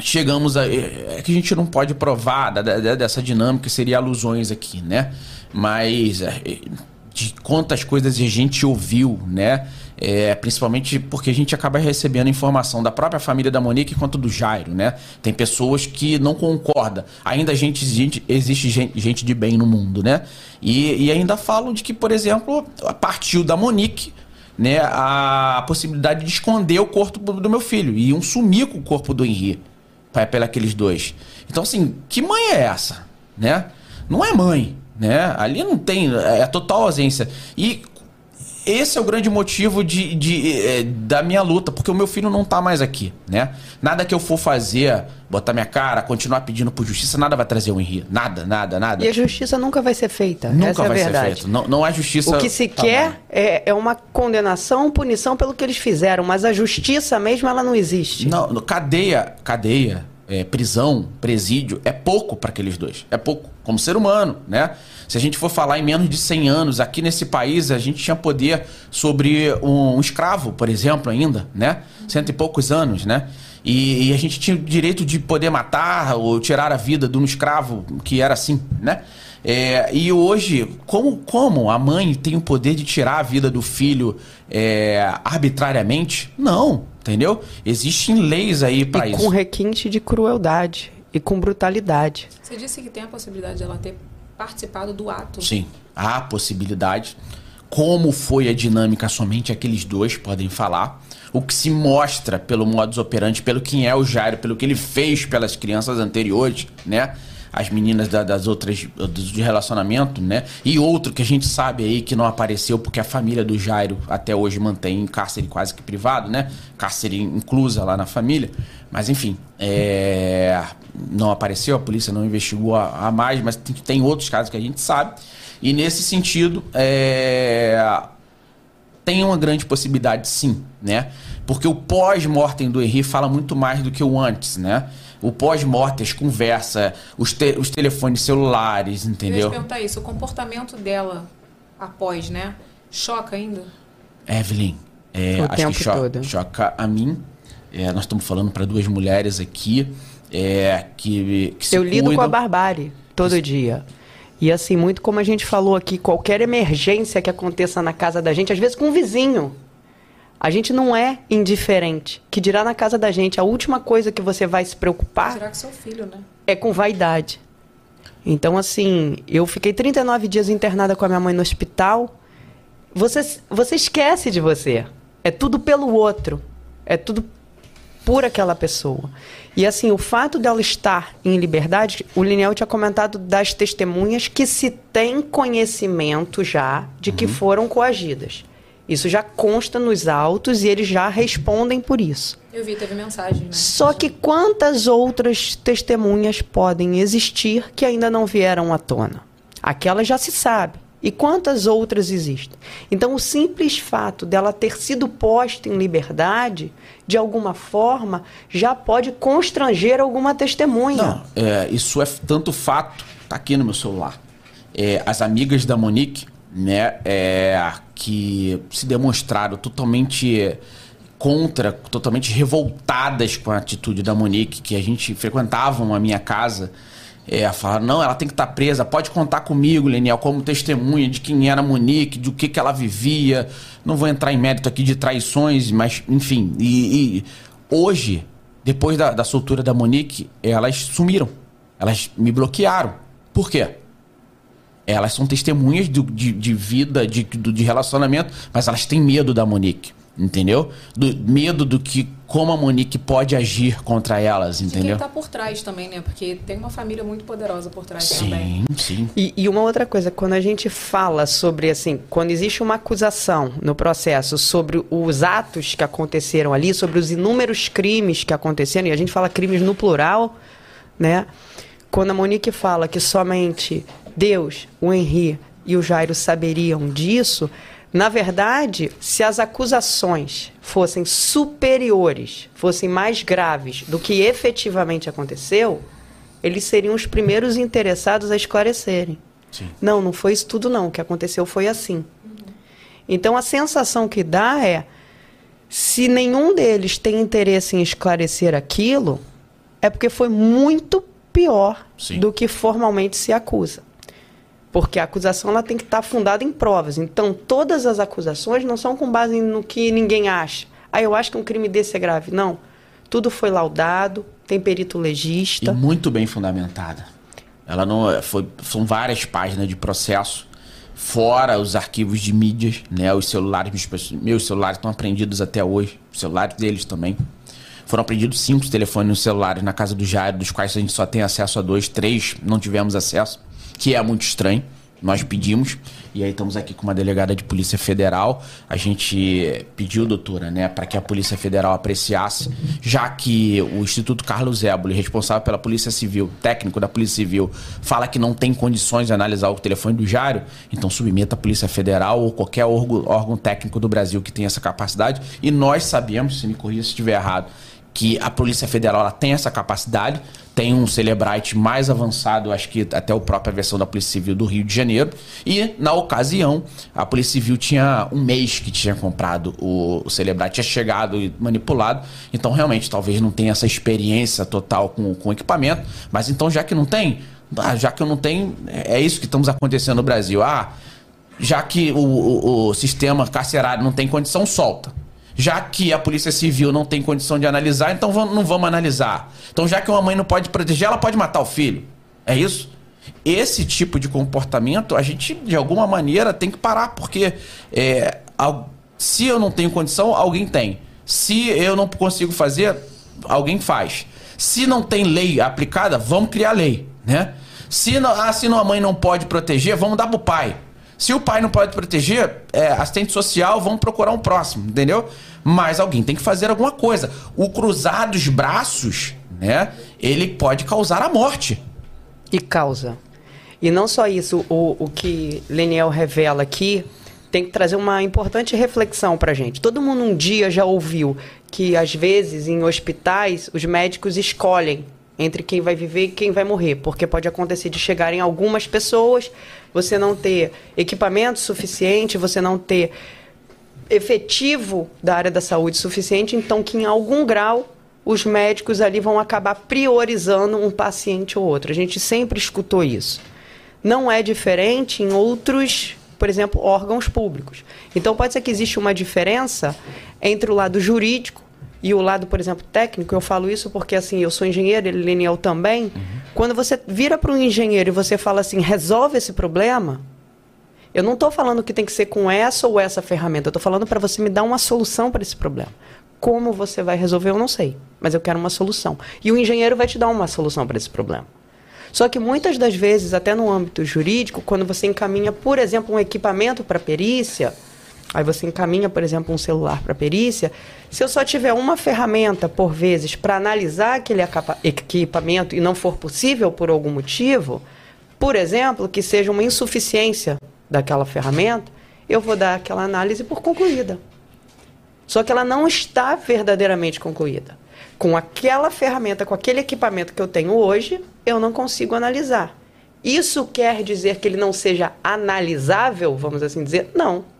chegamos a. É que a gente não pode provar da- da- dessa dinâmica, seria alusões aqui, né? Mas é, de quantas coisas a gente ouviu, né? É, principalmente porque a gente acaba recebendo informação da própria família da Monique quanto do Jairo, né? Tem pessoas que não concordam. Ainda gente, gente- existe gente, gente de bem no mundo, né? E, e ainda falam de que, por exemplo, partiu da Monique né, a possibilidade de esconder o corpo do meu filho. E iam sumir com o corpo do Henri aqueles dois. Então, assim, que mãe é essa? Né? Não é mãe, né? Ali não tem, é total ausência. E esse é o grande motivo de, de, é, da minha luta, porque o meu filho não tá mais aqui, né? Nada que eu for fazer, botar minha cara, continuar pedindo por justiça, nada vai trazer o Henri. Nada, nada, nada. E a justiça nunca vai ser feita. Nunca Essa é vai verdade. ser feito. Não, não há justiça. O que se quer é, é uma condenação, punição pelo que eles fizeram, mas a justiça mesmo ela não existe. Não, cadeia, cadeia, é, prisão, presídio, é pouco para aqueles dois. É pouco. Como ser humano, né? Se a gente for falar em menos de 100 anos, aqui nesse país a gente tinha poder sobre um, um escravo, por exemplo, ainda, né? Cento e poucos anos, né? E, e a gente tinha o direito de poder matar ou tirar a vida de um escravo que era assim, né? É, e hoje, como, como a mãe tem o poder de tirar a vida do filho é, arbitrariamente? Não, entendeu? Existem leis aí para e isso. com requinte de crueldade e com brutalidade. Você disse que tem a possibilidade de ela ter participado do ato. Sim, há possibilidade. Como foi a dinâmica, somente aqueles dois podem falar. O que se mostra pelo modus operandi, pelo quem é o Jairo, pelo que ele fez pelas crianças anteriores, né? As meninas da- das outras de relacionamento, né? E outro que a gente sabe aí que não apareceu porque a família do Jairo até hoje mantém em cárcere quase que privado, né? Cárcere inclusa lá na família. Mas enfim, é, não apareceu, a polícia não investigou a, a mais, mas tem, tem outros casos que a gente sabe. E nesse sentido, é, tem uma grande possibilidade sim, né? Porque o pós-mortem do Henri fala muito mais do que o antes, né? O pós-mortem, as conversas, os, te- os telefones celulares, Eu ia te entendeu? perguntar isso. O comportamento dela após, né? Choca ainda? Evelyn, é, O acho tempo que cho- todo. choca a mim. É, nós estamos falando para duas mulheres aqui é, que, que se Eu lido com a barbárie todo dia. E assim, muito como a gente falou aqui, qualquer emergência que aconteça na casa da gente, às vezes com um vizinho, a gente não é indiferente. Que dirá na casa da gente, a última coisa que você vai se preocupar Será que seu filho, né? é com vaidade. Então, assim, eu fiquei 39 dias internada com a minha mãe no hospital. Você, você esquece de você. É tudo pelo outro. É tudo por aquela pessoa. E assim, o fato dela estar em liberdade, o Liniel tinha comentado das testemunhas que se tem conhecimento já de que foram coagidas. Isso já consta nos autos e eles já respondem por isso. Eu vi, teve mensagem, né? Só que quantas outras testemunhas podem existir que ainda não vieram à tona? Aquela já se sabe. E quantas outras existem? Então, o simples fato dela ter sido posta em liberdade, de alguma forma, já pode constranger alguma testemunha. Não, é, isso é tanto fato, tá aqui no meu celular. É, as amigas da Monique, né, é, que se demonstraram totalmente contra, totalmente revoltadas com a atitude da Monique, que a gente frequentavam a minha casa. É, falaram, não, ela tem que estar presa, pode contar comigo, Leniel, como testemunha de quem era a Monique, do que, que ela vivia. Não vou entrar em mérito aqui de traições, mas, enfim. E, e hoje, depois da, da soltura da Monique, elas sumiram. Elas me bloquearam. Por quê? Elas são testemunhas do- de, de vida, de, de relacionamento, mas elas têm medo da Monique. Entendeu? Do, medo do que como a Monique pode agir contra elas, De quem entendeu? tá por trás também, né? Porque tem uma família muito poderosa por trás também. Sim, sim. E, e uma outra coisa, quando a gente fala sobre, assim, quando existe uma acusação no processo sobre os atos que aconteceram ali, sobre os inúmeros crimes que aconteceram, e a gente fala crimes no plural, né? Quando a Monique fala que somente Deus, o Henri e o Jairo saberiam disso, na verdade, se as acusações fossem superiores, fossem mais graves do que efetivamente aconteceu, eles seriam os primeiros interessados a esclarecerem. Sim. Não, não foi isso tudo não. O que aconteceu foi assim. Então a sensação que dá é se nenhum deles tem interesse em esclarecer aquilo, é porque foi muito pior Sim. do que formalmente se acusa. Porque a acusação ela tem que estar fundada em provas. Então, todas as acusações não são com base no que ninguém acha. Ah, eu acho que um crime desse é grave. Não. Tudo foi laudado, tem perito E legista. muito bem fundamentada. Ela não é, foi, são várias páginas de processo, fora os arquivos de mídias, né? Os celulares, meus, meus celulares estão apreendidos até hoje, os celulares deles também. Foram apreendidos cinco telefones celulares na casa do Jairo, dos quais a gente só tem acesso a dois, três não tivemos acesso, que é muito estranho, nós pedimos, e aí estamos aqui com uma delegada de Polícia Federal. A gente pediu, doutora, né, para que a Polícia Federal apreciasse, já que o Instituto Carlos Éboli, responsável pela Polícia Civil, técnico da Polícia Civil, fala que não tem condições de analisar o telefone do Jário, então submeta a Polícia Federal ou qualquer órgão, técnico do Brasil que tenha essa capacidade. E nós sabemos, se me corrija se estiver errado, que a Polícia Federal tem essa capacidade, tem um Celebrite mais avançado, acho que até a própria versão da Polícia Civil do Rio de Janeiro. E, na ocasião, a Polícia Civil tinha um mês que tinha comprado o, o Celebrite, tinha chegado e manipulado. Então, realmente, talvez não tenha essa experiência total com, com o equipamento. Mas então, já que não tem, ah, já que eu não tenho, é isso que estamos acontecendo no Brasil. Ah, já que o, o, o sistema carcerário não tem condição, solta. Já que a Polícia Civil não tem condição de analisar, então não vamos analisar. Então, já que uma mãe não pode proteger, ela pode matar o filho. É isso? Esse tipo de comportamento, a gente, de alguma maneira, tem que parar, porque é, se eu não tenho condição, alguém tem. Se eu não consigo fazer, alguém faz. Se não tem lei aplicada, vamos criar lei, né? Se, não, ah, se a mãe não pode proteger, vamos dar pro pai. Se o pai não pode proteger, é, assistente social, vão procurar um próximo, entendeu? Mas alguém tem que fazer alguma coisa. O cruzar dos braços, né? Ele pode causar a morte. E causa. E não só isso, o, o que Leniel revela aqui tem que trazer uma importante reflexão para gente. Todo mundo um dia já ouviu que, às vezes, em hospitais, os médicos escolhem entre quem vai viver e quem vai morrer, porque pode acontecer de chegarem algumas pessoas, você não ter equipamento suficiente, você não ter efetivo da área da saúde suficiente, então que em algum grau os médicos ali vão acabar priorizando um paciente ou outro. A gente sempre escutou isso. Não é diferente em outros, por exemplo, órgãos públicos. Então pode ser que exista uma diferença entre o lado jurídico e o lado, por exemplo, técnico, eu falo isso porque assim, eu sou engenheiro, ele lineal também. Uhum. Quando você vira para um engenheiro e você fala assim, resolve esse problema, eu não estou falando que tem que ser com essa ou essa ferramenta, eu estou falando para você me dar uma solução para esse problema. Como você vai resolver, eu não sei, mas eu quero uma solução. E o engenheiro vai te dar uma solução para esse problema. Só que muitas das vezes, até no âmbito jurídico, quando você encaminha, por exemplo, um equipamento para perícia, Aí você encaminha, por exemplo, um celular para perícia. Se eu só tiver uma ferramenta por vezes para analisar aquele equipamento e não for possível por algum motivo, por exemplo, que seja uma insuficiência daquela ferramenta, eu vou dar aquela análise por concluída. Só que ela não está verdadeiramente concluída. Com aquela ferramenta, com aquele equipamento que eu tenho hoje, eu não consigo analisar. Isso quer dizer que ele não seja analisável, vamos assim dizer? Não.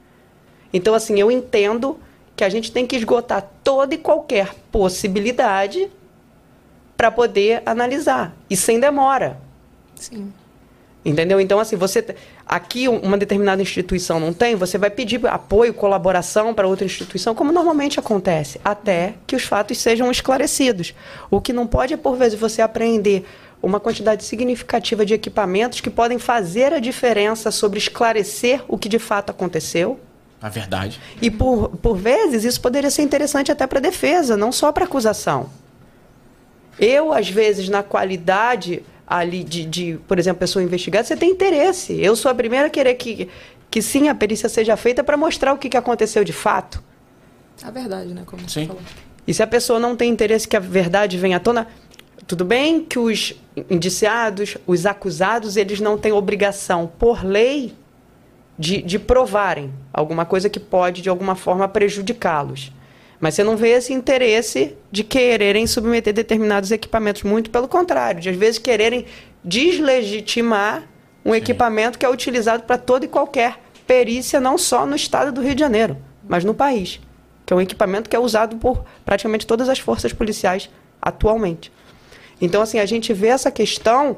Então, assim, eu entendo que a gente tem que esgotar toda e qualquer possibilidade para poder analisar. E sem demora. Sim. Entendeu? Então, assim, você. Aqui, uma determinada instituição não tem, você vai pedir apoio, colaboração para outra instituição, como normalmente acontece, até que os fatos sejam esclarecidos. O que não pode é, por vezes, você apreender uma quantidade significativa de equipamentos que podem fazer a diferença sobre esclarecer o que de fato aconteceu a verdade. E por, por vezes isso poderia ser interessante até para defesa, não só para acusação. Eu, às vezes, na qualidade ali de, de, por exemplo, pessoa investigada, você tem interesse. Eu sou a primeira a querer que, que sim, a perícia seja feita para mostrar o que, que aconteceu de fato. A verdade, né? Como sim. você falou. E se a pessoa não tem interesse que a verdade venha à tona, tudo bem que os indiciados, os acusados, eles não têm obrigação, por lei, de, de provarem alguma coisa que pode, de alguma forma, prejudicá-los. Mas você não vê esse interesse de quererem submeter determinados equipamentos, muito pelo contrário, de às vezes quererem deslegitimar um Sim. equipamento que é utilizado para toda e qualquer perícia, não só no estado do Rio de Janeiro, mas no país. Que é um equipamento que é usado por praticamente todas as forças policiais atualmente. Então, assim, a gente vê essa questão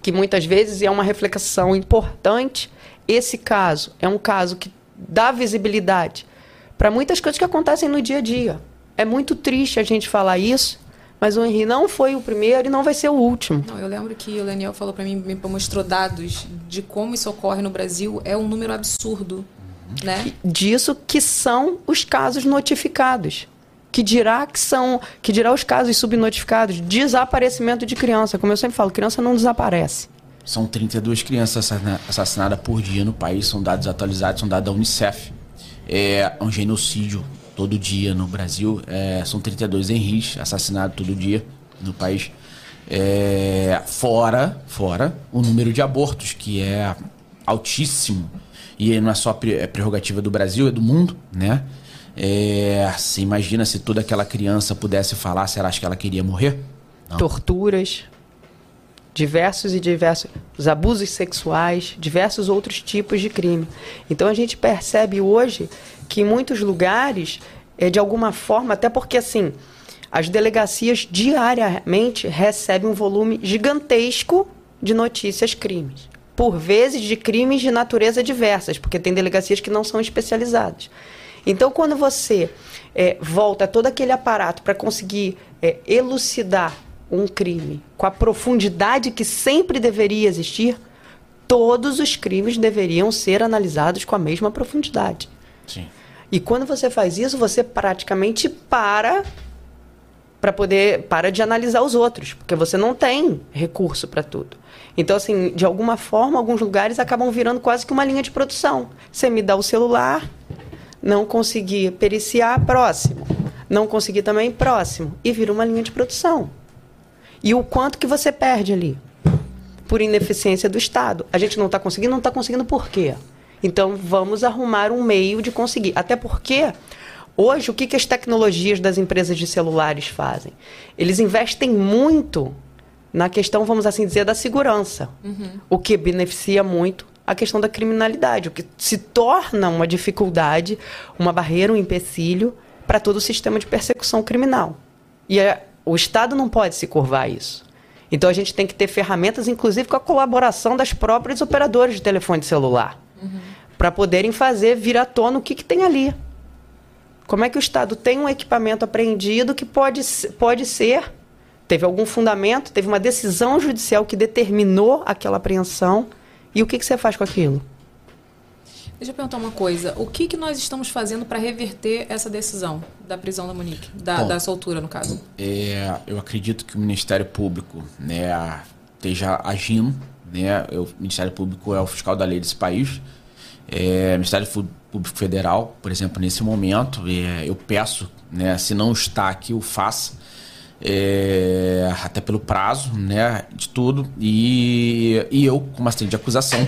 que muitas vezes é uma reflexão importante esse caso é um caso que dá visibilidade para muitas coisas que acontecem no dia a dia. É muito triste a gente falar isso, mas o Henri não foi o primeiro e não vai ser o último. Não, eu lembro que o Leniel falou para mim, me mostrou dados de como isso ocorre no Brasil, é um número absurdo, né? Disso que são os casos notificados. Que dirá que são, que dirá os casos subnotificados, desaparecimento de criança. Como eu sempre falo, criança não desaparece. São 32 crianças assassinadas por dia no país, são dados atualizados, são dados da Unicef. É um genocídio todo dia no Brasil. É, são 32 Henris assassinados todo dia no país. É, fora, fora o número de abortos, que é altíssimo. E não é só é prerrogativa do Brasil, é do mundo, né? É, imagina se toda aquela criança pudesse falar, será que ela queria morrer? Não. Torturas, diversos e diversos os abusos sexuais, diversos outros tipos de crime. Então a gente percebe hoje que em muitos lugares, é, de alguma forma, até porque assim, as delegacias diariamente recebem um volume gigantesco de notícias crimes. Por vezes de crimes de natureza diversas, porque tem delegacias que não são especializadas. Então, quando você é, volta todo aquele aparato para conseguir é, elucidar um crime com a profundidade que sempre deveria existir, todos os crimes deveriam ser analisados com a mesma profundidade. Sim. E quando você faz isso, você praticamente para para poder para de analisar os outros, porque você não tem recurso para tudo. Então, assim, de alguma forma, alguns lugares acabam virando quase que uma linha de produção. Você me dá o celular, não consegui periciar, próximo. Não consegui também, próximo. E vira uma linha de produção. E o quanto que você perde ali? Por ineficiência do Estado. A gente não está conseguindo, não está conseguindo por quê? Então vamos arrumar um meio de conseguir. Até porque hoje o que, que as tecnologias das empresas de celulares fazem? Eles investem muito na questão, vamos assim dizer, da segurança. Uhum. O que beneficia muito a questão da criminalidade, o que se torna uma dificuldade, uma barreira, um empecilho para todo o sistema de persecução criminal. E é o Estado não pode se curvar a isso. Então a gente tem que ter ferramentas, inclusive com a colaboração das próprias operadoras de telefone celular, uhum. para poderem fazer vir à tona o que, que tem ali. Como é que o Estado tem um equipamento apreendido que pode, pode ser, teve algum fundamento, teve uma decisão judicial que determinou aquela apreensão, e o que, que você faz com aquilo? Deixa eu perguntar uma coisa. O que, que nós estamos fazendo para reverter essa decisão da prisão da Monique? Da, Bom, da soltura, no caso? É, eu acredito que o Ministério Público né, esteja agindo. Né, o Ministério Público é o fiscal da lei desse país. É, o Ministério Público Federal, por exemplo, nesse momento, é, eu peço, né, se não está que o faça, é, até pelo prazo né, de tudo, e, e eu, como assistente de acusação,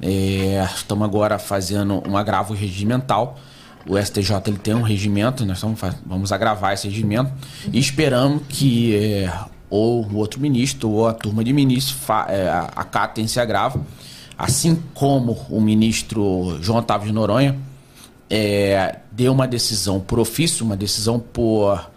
é, estamos agora fazendo um agravo regimental. O STJ ele tem um regimento, nós estamos, vamos agravar esse regimento. E esperamos que é, ou o outro ministro ou a turma de ministros é, acatem esse agravo, assim como o ministro João Otávio de Noronha é, deu uma decisão por ofício, uma decisão por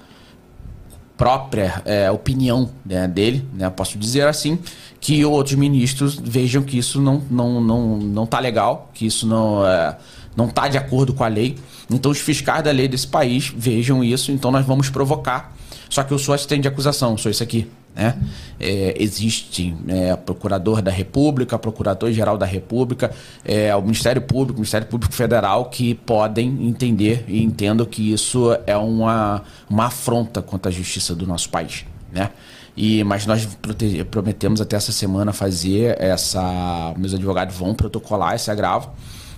própria é, opinião né, dele, né, posso dizer assim, que outros ministros vejam que isso não não não não está legal, que isso não é, não está de acordo com a lei. Então os fiscais da lei desse país vejam isso, então nós vamos provocar. Só que eu sou assistente de acusação, sou isso aqui. Né? É, existe é, procurador da República, procurador-geral da República, é, o Ministério Público, o Ministério Público Federal, que podem entender e entendam que isso é uma, uma afronta contra a justiça do nosso país. Né? E, mas nós prometemos até essa semana fazer essa. Meus advogados vão protocolar esse agravo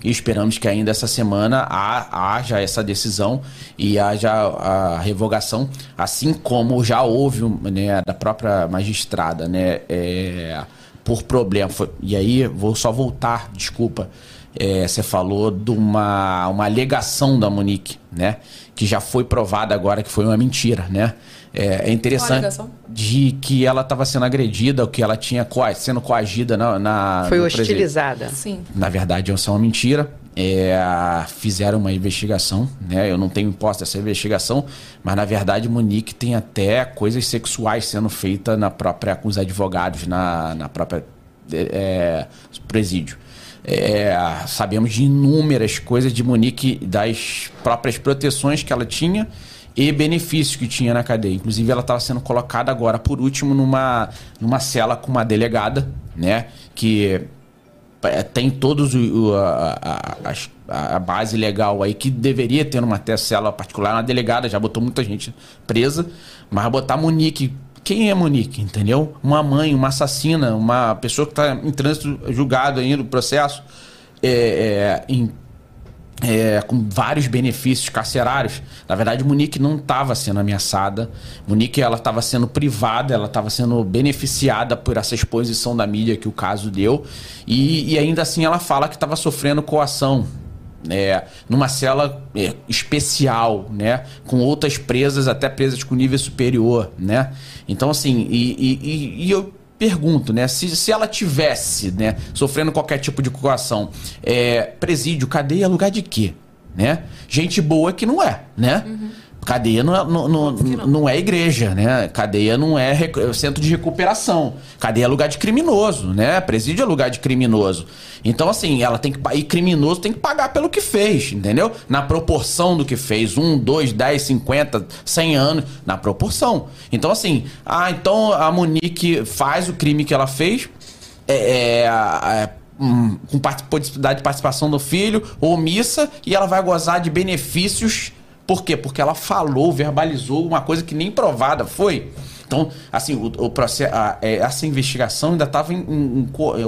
e esperamos que ainda essa semana haja essa decisão e haja a revogação, assim como já houve né, da própria magistrada, né, é, por problema. E aí, vou só voltar, desculpa. É, você falou de uma, uma alegação da Monique, né? Que já foi provada agora que foi uma mentira, né? É, é interessante de que ela estava sendo agredida, ou que ela tinha sendo coagida na. na Foi hostilizada. Sim. Na verdade, isso é uma mentira. É, fizeram uma investigação, né? Eu não tenho imposto dessa investigação, mas na verdade Monique tem até coisas sexuais sendo feitas na própria com os advogados na, na própria é, presídio. É, sabemos de inúmeras coisas de Monique, das próprias proteções que ela tinha e benefícios que tinha na cadeia. Inclusive, ela estava sendo colocada agora, por último, numa, numa cela com uma delegada, né? Que é, tem todos o, a, a, a, base legal aí que deveria ter numa cela particular, uma delegada, já botou muita gente presa, mas botar Monique quem é Monique, entendeu? Uma mãe, uma assassina, uma pessoa que está em trânsito julgado ainda no processo, é, é, em, é, com vários benefícios carcerários. Na verdade, Monique não estava sendo ameaçada. Monique ela estava sendo privada, ela estava sendo beneficiada por essa exposição da mídia que o caso deu. E, e ainda assim ela fala que estava sofrendo coação é, numa cela é, especial, né? Com outras presas, até presas com nível superior, né? Então, assim, e, e, e eu pergunto, né? Se, se ela tivesse, né, sofrendo qualquer tipo de coação, é, presídio, cadeia, lugar de quê? Né? Gente boa que não é, né? Uhum. Cadeia não é, não, não, não, é igreja, né? Cadeia não é centro de recuperação. Cadeia é lugar de criminoso, né? Presídio é lugar de criminoso. Então, assim, ela tem que. E criminoso tem que pagar pelo que fez, entendeu? Na proporção do que fez. Um, dois, dez, cinquenta, cem anos. Na proporção. Então, assim, ah, então a Monique faz o crime que ela fez. É, é, é hum, com possibilidade de participação do filho, omissa, e ela vai gozar de benefícios por quê? Porque ela falou, verbalizou uma coisa que nem provada foi. Então, assim, o, o processo, a, é, essa investigação ainda estava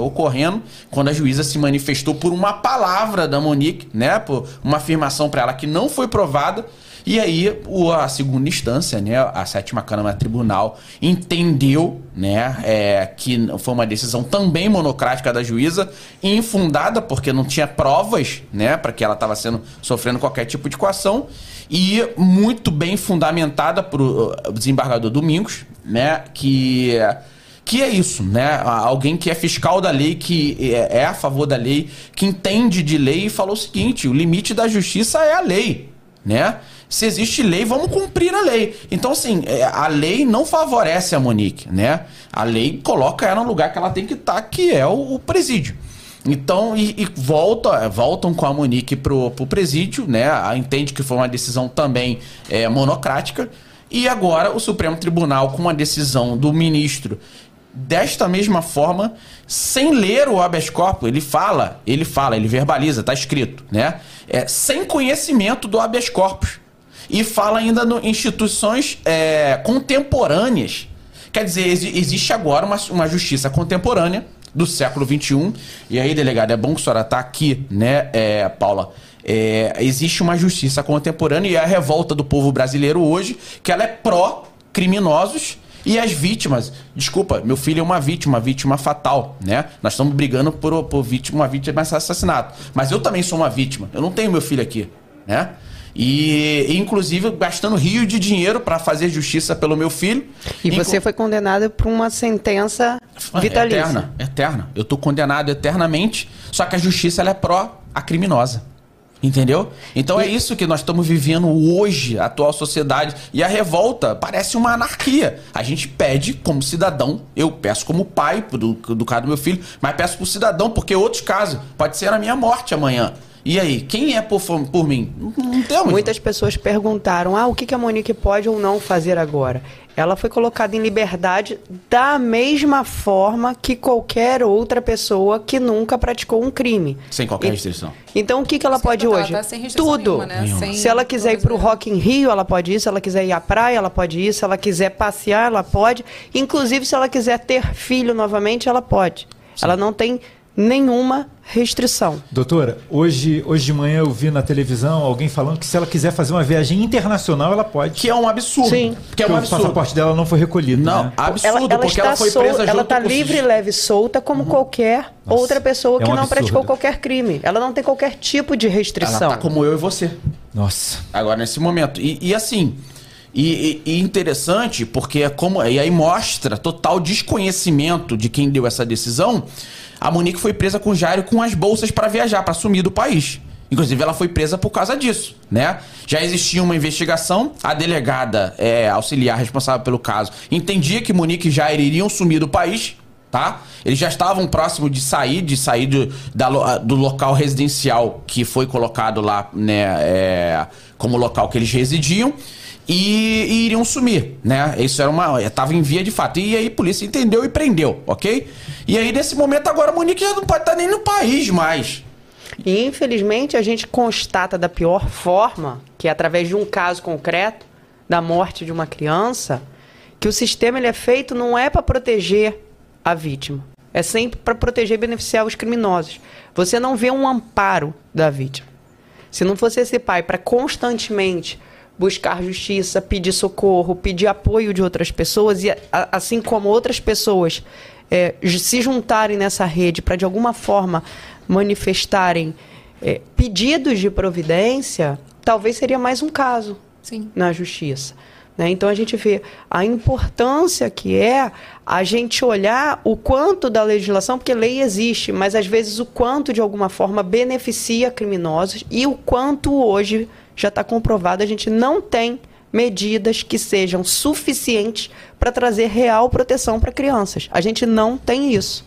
ocorrendo quando a juíza se manifestou por uma palavra da Monique, né? Por uma afirmação para ela que não foi provada. E aí, o, a segunda instância, né, a sétima Câmara Tribunal, entendeu né, é, que foi uma decisão também monocrática da juíza, infundada, porque não tinha provas né, para que ela estava sofrendo qualquer tipo de coação e muito bem fundamentada por uh, desembargador Domingos, né, que que é isso, né? Alguém que é fiscal da lei, que é, é a favor da lei, que entende de lei e falou o seguinte: o limite da justiça é a lei, né? Se existe lei, vamos cumprir a lei. Então, assim, é, a lei não favorece a Monique, né? A lei coloca ela no lugar que ela tem que estar, tá, que é o, o presídio. Então, e, e, volta, voltam com a Monique pro, pro presídio, né? Entende que foi uma decisão também é, monocrática. E agora o Supremo Tribunal, com a decisão do ministro, desta mesma forma, sem ler o habeas corpus, ele fala, ele fala, ele verbaliza, tá escrito, né? É, sem conhecimento do habeas corpus. E fala ainda em instituições é, contemporâneas. Quer dizer, existe agora uma, uma justiça contemporânea do século XXI. E aí, delegado, é bom que a senhora está aqui, né, é, Paula? É, existe uma justiça contemporânea e a revolta do povo brasileiro hoje, que ela é pró-criminosos e as vítimas. Desculpa, meu filho é uma vítima, vítima fatal, né? Nós estamos brigando por, por vítima, uma vítima de assassinato. Mas eu também sou uma vítima. Eu não tenho meu filho aqui, né? E, inclusive, gastando rio de dinheiro para fazer justiça pelo meu filho. E você foi condenado por uma sentença vitalícia. Eterna, eterna. Eu tô condenado eternamente, só que a justiça ela é pró a criminosa. Entendeu? Então é e... é isso que nós estamos vivendo hoje, a atual sociedade. E a revolta parece uma anarquia. A gente pede como cidadão, eu peço como pai do, do caso do meu filho, mas peço pro cidadão, porque outros casos, pode ser a minha morte amanhã. E aí, quem é por, por mim? Não temos. Muitas pessoas perguntaram: ah, o que a Monique pode ou não fazer agora? Ela foi colocada em liberdade da mesma forma que qualquer outra pessoa que nunca praticou um crime. Sem qualquer restrição. Então, o que, que ela Sim, pode hoje? Ela tá Tudo. Nenhuma, né? Sem se ela quiser ir para o Rock in Rio, ela pode ir. Se ela quiser ir à praia, ela pode ir. Se ela quiser passear, ela pode. Inclusive, se ela quiser ter filho novamente, ela pode. Sim. Ela não tem nenhuma restrição. Doutora, hoje, hoje de manhã eu vi na televisão alguém falando que se ela quiser fazer uma viagem internacional, ela pode. Que é um absurdo. Sim. Que é um absurdo. O passaporte dela não foi recolhido. Não, né? absurdo, ela, ela porque ela foi sol, presa Ela está livre, os... leve e solta como uhum. qualquer Nossa, outra pessoa que é um não absurdo. praticou qualquer crime. Ela não tem qualquer tipo de restrição. Ela tá como eu e você. Nossa. Agora, nesse momento. E, e assim, e, e, interessante, porque é como. E aí mostra total desconhecimento de quem deu essa decisão. A Monique foi presa com Jairo com as bolsas para viajar, para sumir do país. Inclusive, ela foi presa por causa disso, né? Já existia uma investigação, a delegada é, auxiliar responsável pelo caso entendia que Monique e Jair iriam sumir do país, tá? Eles já estavam próximos de sair, de sair do, da, do local residencial que foi colocado lá, né, é, como local que eles residiam e, e, iriam sumir, né? Isso era uma. Estava em via de fato. E aí a polícia entendeu e prendeu, ok? E aí, nesse momento, agora Monique já não pode estar nem no país mais. E infelizmente a gente constata da pior forma, que é através de um caso concreto, da morte de uma criança, que o sistema ele é feito não é para proteger a vítima, é sempre para proteger e beneficiar os criminosos. Você não vê um amparo da vítima. Se não fosse esse pai para constantemente buscar justiça, pedir socorro, pedir apoio de outras pessoas, e a, assim como outras pessoas é, se juntarem nessa rede para de alguma forma manifestarem é, pedidos de providência, talvez seria mais um caso Sim. na justiça. Né? Então a gente vê a importância que é a gente olhar o quanto da legislação, porque lei existe, mas às vezes o quanto de alguma forma beneficia criminosos e o quanto hoje já está comprovado a gente não tem medidas que sejam suficientes para trazer real proteção para crianças. A gente não tem isso.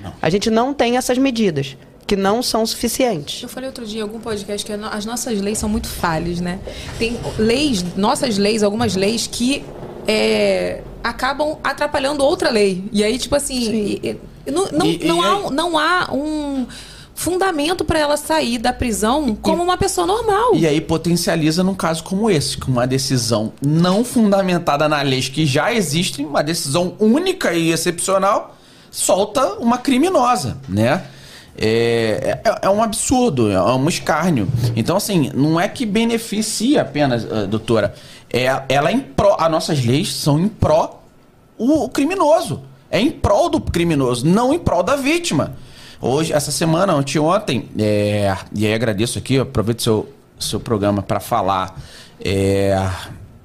Não. A gente não tem essas medidas que não são suficientes. Eu falei outro dia em algum podcast que as nossas leis são muito falhas, né? Tem leis, nossas leis, algumas leis que é, acabam atrapalhando outra lei. E aí, tipo assim, e, não, não, e, não, e há, não há um fundamento para ela sair da prisão como uma pessoa normal. E aí potencializa num caso como esse, com uma decisão não fundamentada na lei que já existem, uma decisão única e excepcional, solta uma criminosa, né? É, é, é, um absurdo, é um escárnio. Então, assim, não é que beneficia apenas, uh, doutora. É, ela é em pró, as nossas leis são em pró o, o criminoso. É em prol do criminoso, não em prol da vítima. Hoje, essa semana, ontem, ontem, é, e aí agradeço aqui, aproveito seu, seu programa para falar. É,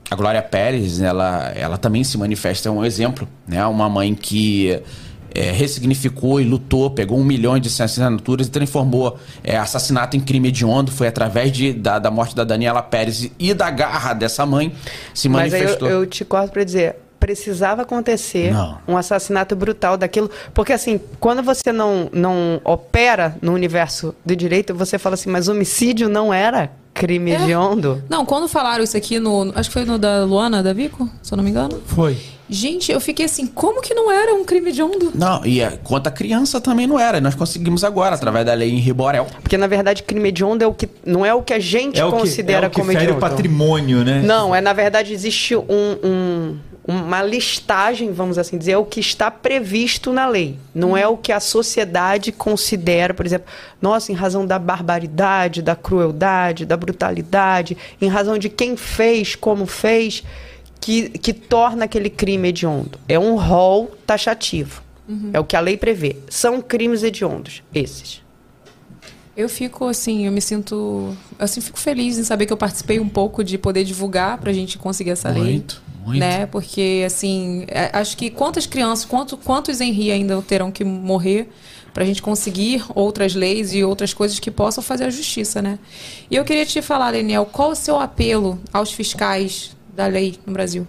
a Glória Pérez, ela, ela também se manifesta, é um exemplo, né? Uma mãe que é, ressignificou e lutou, pegou um milhão de assinaturas e transformou é, assassinato em crime hediondo. Foi através de, da, da morte da Daniela Pérez e da garra dessa mãe se manifestou. Mas eu, eu te corto para dizer, precisava acontecer não. um assassinato brutal daquilo. Porque, assim, quando você não, não opera no universo do direito, você fala assim, mas homicídio não era crime é. hediondo? Não, quando falaram isso aqui no. Acho que foi no da Luana, da Vico, se eu não me engano. Foi. Gente, eu fiquei assim, como que não era um crime de ondo? Não, e a, quanto a criança também não era. Nós conseguimos agora, através da lei em Riborel. Porque, na verdade, crime de onda é o que, não é o que a gente é considera que, é o que como fere o patrimônio, né? Não, é, na verdade, existe um, um, uma listagem, vamos assim dizer, é o que está previsto na lei. Não é o que a sociedade considera, por exemplo, nossa, em razão da barbaridade, da crueldade, da brutalidade, em razão de quem fez, como fez que, que torna aquele crime hediondo. É um rol taxativo. Uhum. É o que a lei prevê. São crimes hediondos, esses. Eu fico assim, eu me sinto. Assim, fico feliz em saber que eu participei um pouco de poder divulgar para a gente conseguir essa muito, lei. Muito. Né? Porque, assim, é, acho que quantas crianças, quanto, quantos Henri ainda terão que morrer para a gente conseguir outras leis e outras coisas que possam fazer a justiça, né? E eu queria te falar, Daniel, qual o seu apelo aos fiscais da lei no Brasil?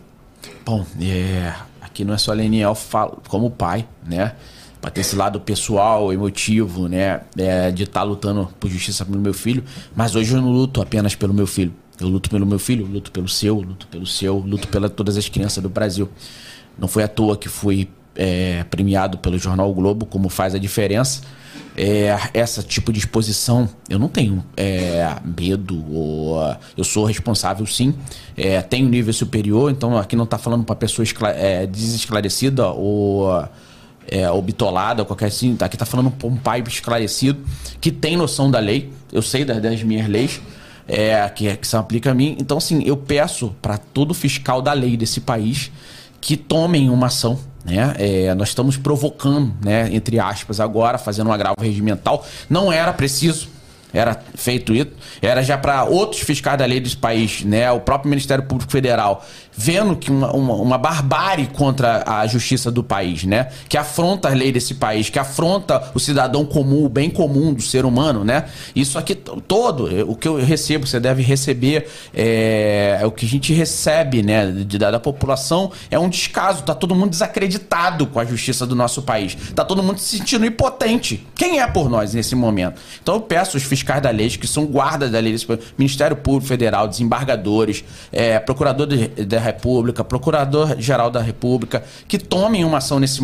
Bom, é, aqui não é só Leniel como pai, né? Para ter esse lado pessoal, emotivo, né? É, de estar tá lutando por justiça pelo meu filho. Mas hoje eu não luto apenas pelo meu filho. Eu luto pelo meu filho, luto pelo seu, luto pelo seu, luto pela todas as crianças do Brasil. Não foi à toa que fui é, premiado pelo jornal o Globo, como faz a diferença é, essa tipo de exposição, eu não tenho é, medo, ou eu sou responsável sim, é, tenho nível superior, então aqui não está falando para pessoa é, desesclarecida ou, é, ou bitolada, ou qualquer assim, aqui está falando para um pai esclarecido que tem noção da lei, eu sei das, das minhas leis. É, que, que se aplica a mim. Então, assim, eu peço para todo fiscal da lei desse país que tomem uma ação né? É, nós estamos provocando, né, entre aspas, agora, fazendo um agravo regimental. Não era preciso, era feito isso, era já para outros fiscais da lei desse país, né? O próprio Ministério Público Federal vendo que uma, uma, uma, barbárie contra a justiça do país, né? Que afronta a lei desse país, que afronta o cidadão comum, o bem comum do ser humano, né? Isso aqui todo, o que eu recebo, você deve receber, é, é o que a gente recebe, né? De, da, da, população é um descaso, tá todo mundo desacreditado com a justiça do nosso país, tá todo mundo se sentindo impotente. Quem é por nós nesse momento? Então eu peço aos fiscais da lei, que são guardas da lei, Ministério Público Federal, desembargadores, é, procurador da República, Procurador-Geral da República, que tomem uma ação nesse,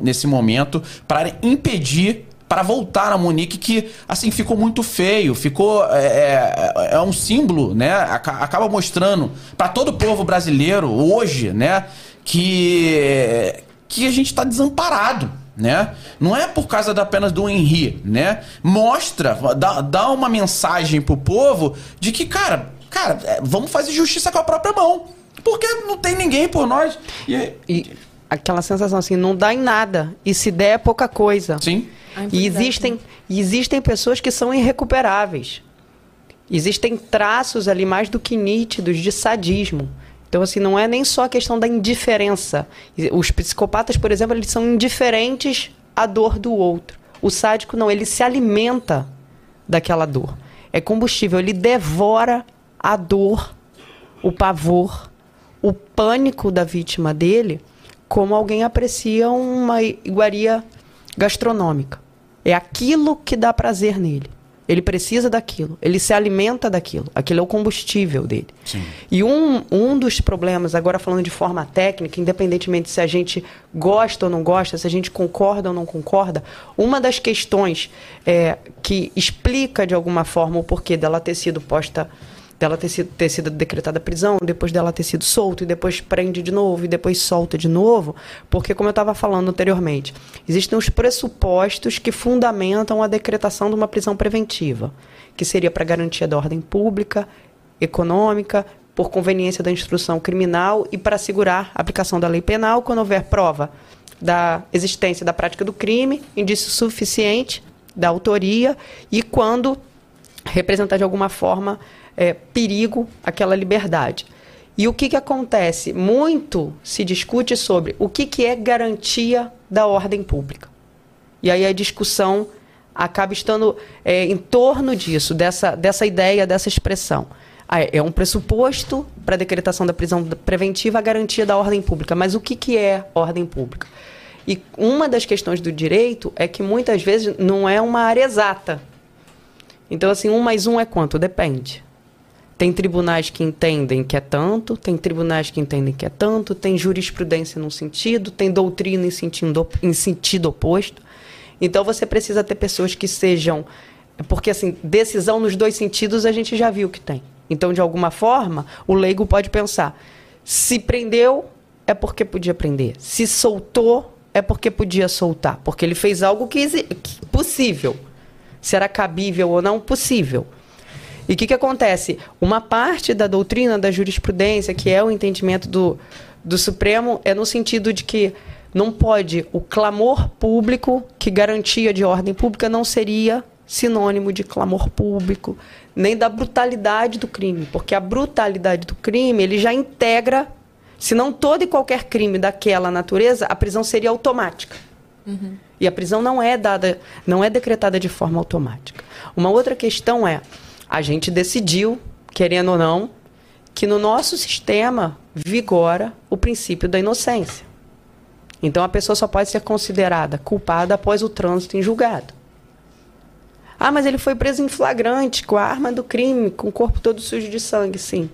nesse momento para impedir para voltar a Monique, que assim ficou muito feio, ficou é, é, é um símbolo, né? Acaba mostrando para todo o povo brasileiro hoje, né? que, que a gente está desamparado. Né? Não é por causa apenas do Henri, né? Mostra, dá, dá uma mensagem pro povo de que, cara, cara, é, vamos fazer justiça com a própria mão. Porque não tem ninguém por nós. E, E aquela sensação assim, não dá em nada. E se der é pouca coisa. sim. A E impunidade, existem, e existem pessoas que são irrecuperáveis. Existem traços ali mais do que nítidos de sadismo. Então, assim, não é nem só a questão da indiferença. E Os psicopatas, por exemplo, eles são indiferentes à dor do outro. O sádico não, ele se alimenta daquela dor. É combustível, ele devora a dor, o pavor, o pânico da vítima dele, como alguém aprecia uma iguaria gastronômica. É aquilo que dá prazer nele. Ele precisa daquilo, ele se alimenta daquilo, aquilo é o combustível dele. Sim. E um, um dos problemas, agora falando de forma técnica, independentemente se a gente gosta ou não gosta, se a gente concorda ou não concorda, uma das questões é, que explica de alguma forma o porquê dela ter sido posta, dela ter sido, ter sido decretada prisão, depois dela ter sido solto, e depois prende de novo, e depois solta de novo, porque, como eu estava falando anteriormente, existem os pressupostos que fundamentam a decretação de uma prisão preventiva, que seria para garantia da ordem pública, econômica, por conveniência da instrução criminal e para assegurar a aplicação da lei penal quando houver prova da existência da prática do crime, indício suficiente da autoria e quando representar de alguma forma é, perigo àquela liberdade. E o que, que acontece? Muito se discute sobre o que, que é garantia da ordem pública. E aí a discussão acaba estando é, em torno disso, dessa, dessa ideia, dessa expressão. Ah, é um pressuposto para a decretação da prisão preventiva a garantia da ordem pública. Mas o que, que é ordem pública? E uma das questões do direito é que muitas vezes não é uma área exata. Então, assim, um mais um é quanto? Depende. Tem tribunais que entendem que é tanto, tem tribunais que entendem que é tanto, tem jurisprudência num sentido, tem doutrina em sentido, em sentido oposto. Então você precisa ter pessoas que sejam. Porque, assim, decisão nos dois sentidos a gente já viu que tem. Então, de alguma forma, o leigo pode pensar: se prendeu, é porque podia prender. Se soltou, é porque podia soltar. Porque ele fez algo que, que possível. Se era cabível ou não, possível. E o que, que acontece? Uma parte da doutrina da jurisprudência, que é o entendimento do, do Supremo, é no sentido de que não pode o clamor público, que garantia de ordem pública, não seria sinônimo de clamor público, nem da brutalidade do crime, porque a brutalidade do crime ele já integra, se não todo e qualquer crime daquela natureza, a prisão seria automática. E a prisão não é dada, não é decretada de forma automática. Uma outra questão é, a gente decidiu, querendo ou não, que no nosso sistema vigora o princípio da inocência. Então a pessoa só pode ser considerada culpada após o trânsito em julgado. Ah, mas ele foi preso em flagrante, com a arma do crime, com o corpo todo sujo de sangue, sim.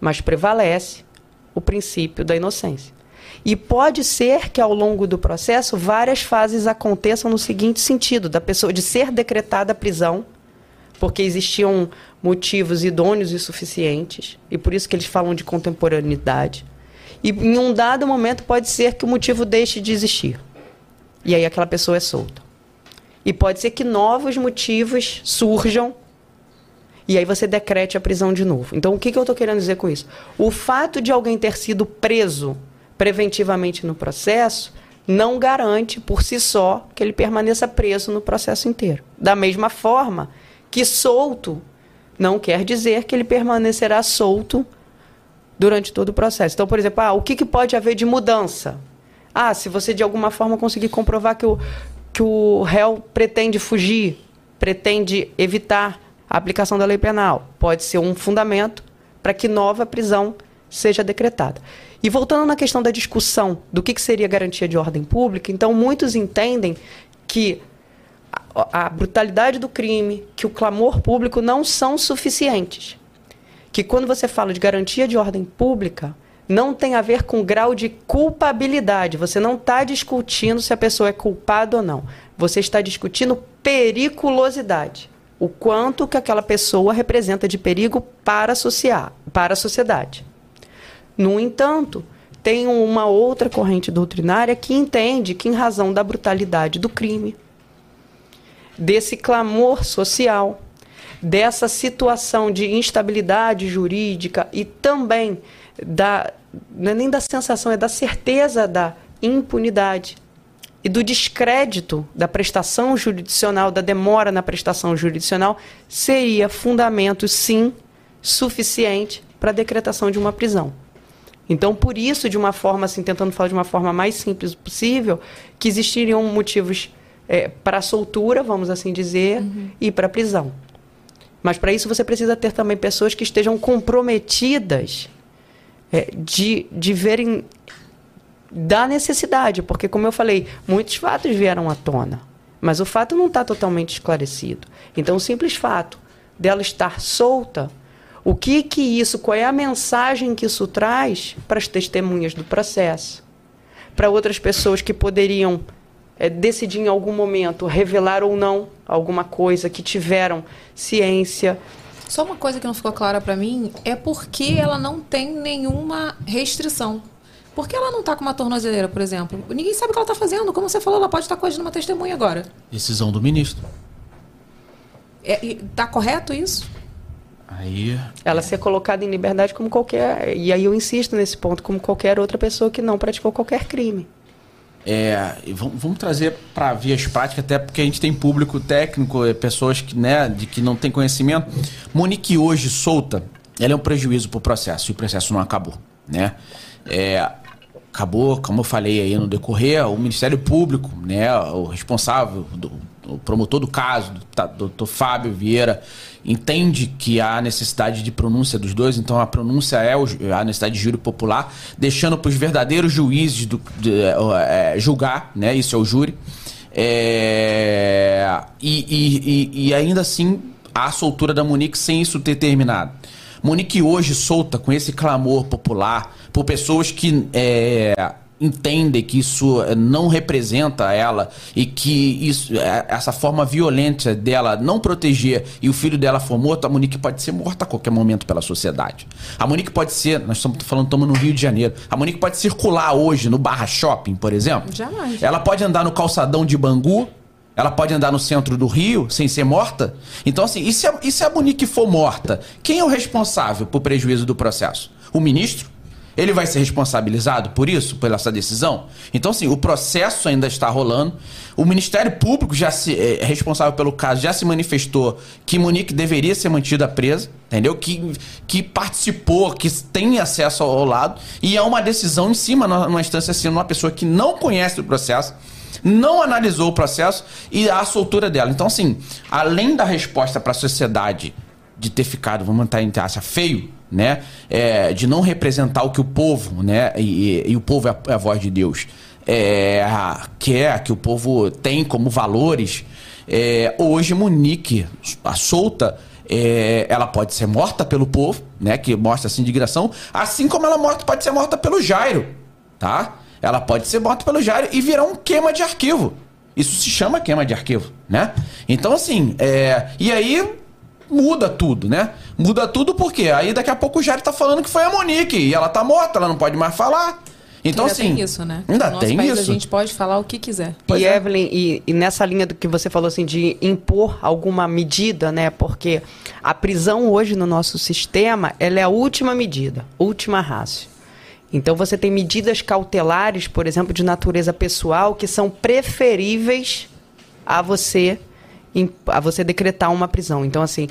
Mas prevalece o princípio da inocência. E pode ser que ao longo do processo várias fases aconteçam no seguinte sentido: da pessoa de ser decretada a prisão, porque existiam motivos idôneos e suficientes, e por isso que eles falam de contemporaneidade. E em um dado momento pode ser que o motivo deixe de existir. E aí aquela pessoa é solta. E pode ser que novos motivos surjam e aí você decrete a prisão de novo. Então, o que, que eu estou querendo dizer com isso? O fato de alguém ter sido preso preventivamente no processo não garante por si só que ele permaneça preso no processo inteiro. Da mesma forma que solto não quer dizer que ele permanecerá solto durante todo o processo. Então, por exemplo, ah, o que, que pode haver de mudança? Ah, se você de alguma forma conseguir comprovar que o, que o réu pretende fugir, pretende evitar a aplicação da lei penal, pode ser um fundamento para que nova prisão seja decretada. E voltando na questão da discussão do que, que seria garantia de ordem pública, então muitos entendem que a, brutalidade do crime, que o clamor público não são suficientes. Que quando você fala de garantia de ordem pública, não tem a ver com grau de culpabilidade. Você não está discutindo se a pessoa é culpada ou não. Você está discutindo periculosidade. O quanto que aquela pessoa representa de perigo para, associar, para a sociedade. No entanto, tem uma outra corrente doutrinária que entende que, em razão da brutalidade do crime, desse clamor social, dessa situação de instabilidade jurídica e também da não é nem da sensação, é da certeza da impunidade e do descrédito da prestação jurisdicional, da demora na prestação jurisdicional, seria fundamento, sim, suficiente para a decretação de uma prisão. Então, por isso, de uma forma assim, tentando falar de uma forma mais simples possível, que existiriam motivos é, para soltura, vamos assim dizer, uhum. e para prisão. Mas para isso você precisa ter também pessoas que estejam comprometidas é, de, de verem da necessidade, porque como eu falei, muitos fatos vieram à tona, mas o fato não está totalmente esclarecido. Então, o simples fato dela estar solta o que que isso, qual é a mensagem que isso traz para as testemunhas do processo? Para outras pessoas que poderiam é, decidir em algum momento revelar ou não alguma coisa que tiveram ciência. Só uma coisa que não ficou clara para mim é porque ela não tem nenhuma restrição. Por que ela não está com uma tornozeleira, por exemplo? Ninguém sabe o que ela está fazendo. Como você falou, ela pode estar tá coagindo uma testemunha agora. Decisão do ministro. Está é, correto isso? Aí. Ela é. ser colocada em liberdade como qualquer. E aí eu insisto nesse ponto, como qualquer outra pessoa que não praticou qualquer crime. É, vamos, vamos trazer para vias práticas, até porque a gente tem público técnico, é, pessoas que, né, de que não tem conhecimento. Monique hoje solta, ela é um prejuízo para o processo, e o processo não acabou, né? É, acabou, como eu falei aí no decorrer, o Ministério Público, né, o responsável, do, o promotor do caso, o doutor Fábio Vieira, entende que há necessidade de pronúncia dos dois, então a pronúncia é a necessidade de júri popular, deixando para os verdadeiros juízes do, de, é, julgar, né? Isso é o júri. É, e, e, e, ainda assim a soltura da Monique sem isso ter terminado. Monique hoje solta com esse clamor popular por pessoas que é, entendem que isso eh, não representa ela e que isso, eh, essa forma violenta dela não proteger e o filho dela for morto, a Monique pode ser morta a qualquer momento pela sociedade. A Monique pode ser, nós estamos falando, estamos no Rio de Janeiro, a Monique pode circular hoje no Barra Shopping, por exemplo. Jamais. Ela pode andar no calçadão de Bangu, ela pode andar no centro do Rio sem ser morta? Então, assim, e se a, e se a Monique for morta? Quem é o responsável por prejuízo do processo? O ministro? Ele vai ser responsabilizado por isso, por essa decisão? Então, assim, o processo ainda está rolando. O Ministério Público já se, é, responsável pelo caso já se manifestou que Monique deveria ser mantida presa, entendeu? Que, que participou, que tem acesso ao lado. E é uma decisão em cima, numa instância assim, uma pessoa que não conhece o processo não analisou o processo e a soltura dela. Então, assim, além da resposta para a sociedade de ter ficado, vamos manter em taxa, feio, né? É, de não representar o que o povo, né? E, e, e o povo é a, é voz de Deus. É, quer que o povo tem como valores. É, hoje, Monique, a solta, é, ela pode ser morta pelo povo, né? Que mostra essa indignação, assim como ela morta, pode ser morta pelo Jairo, tá? Ela pode ser morta pelo Jairo e virar um queima de arquivo. Isso se chama queima de arquivo, né? Então, assim, é, e aí muda tudo, né? Muda tudo porque aí daqui a pouco o Jair tá falando que foi a Monique e ela tá morta, ela não pode mais falar. Então, ainda assim. Tem isso, né? Ainda no tem país, isso. A gente pode falar o que quiser. Pois e, é. Evelyn, e, e, nessa linha do que você falou, assim, de impor alguma medida, né? Porque a prisão hoje no nosso sistema, ela é a última medida, última rácio. Então, você tem medidas cautelares, por exemplo, de natureza pessoal, que são preferíveis a você, a você decretar uma prisão. Então, assim,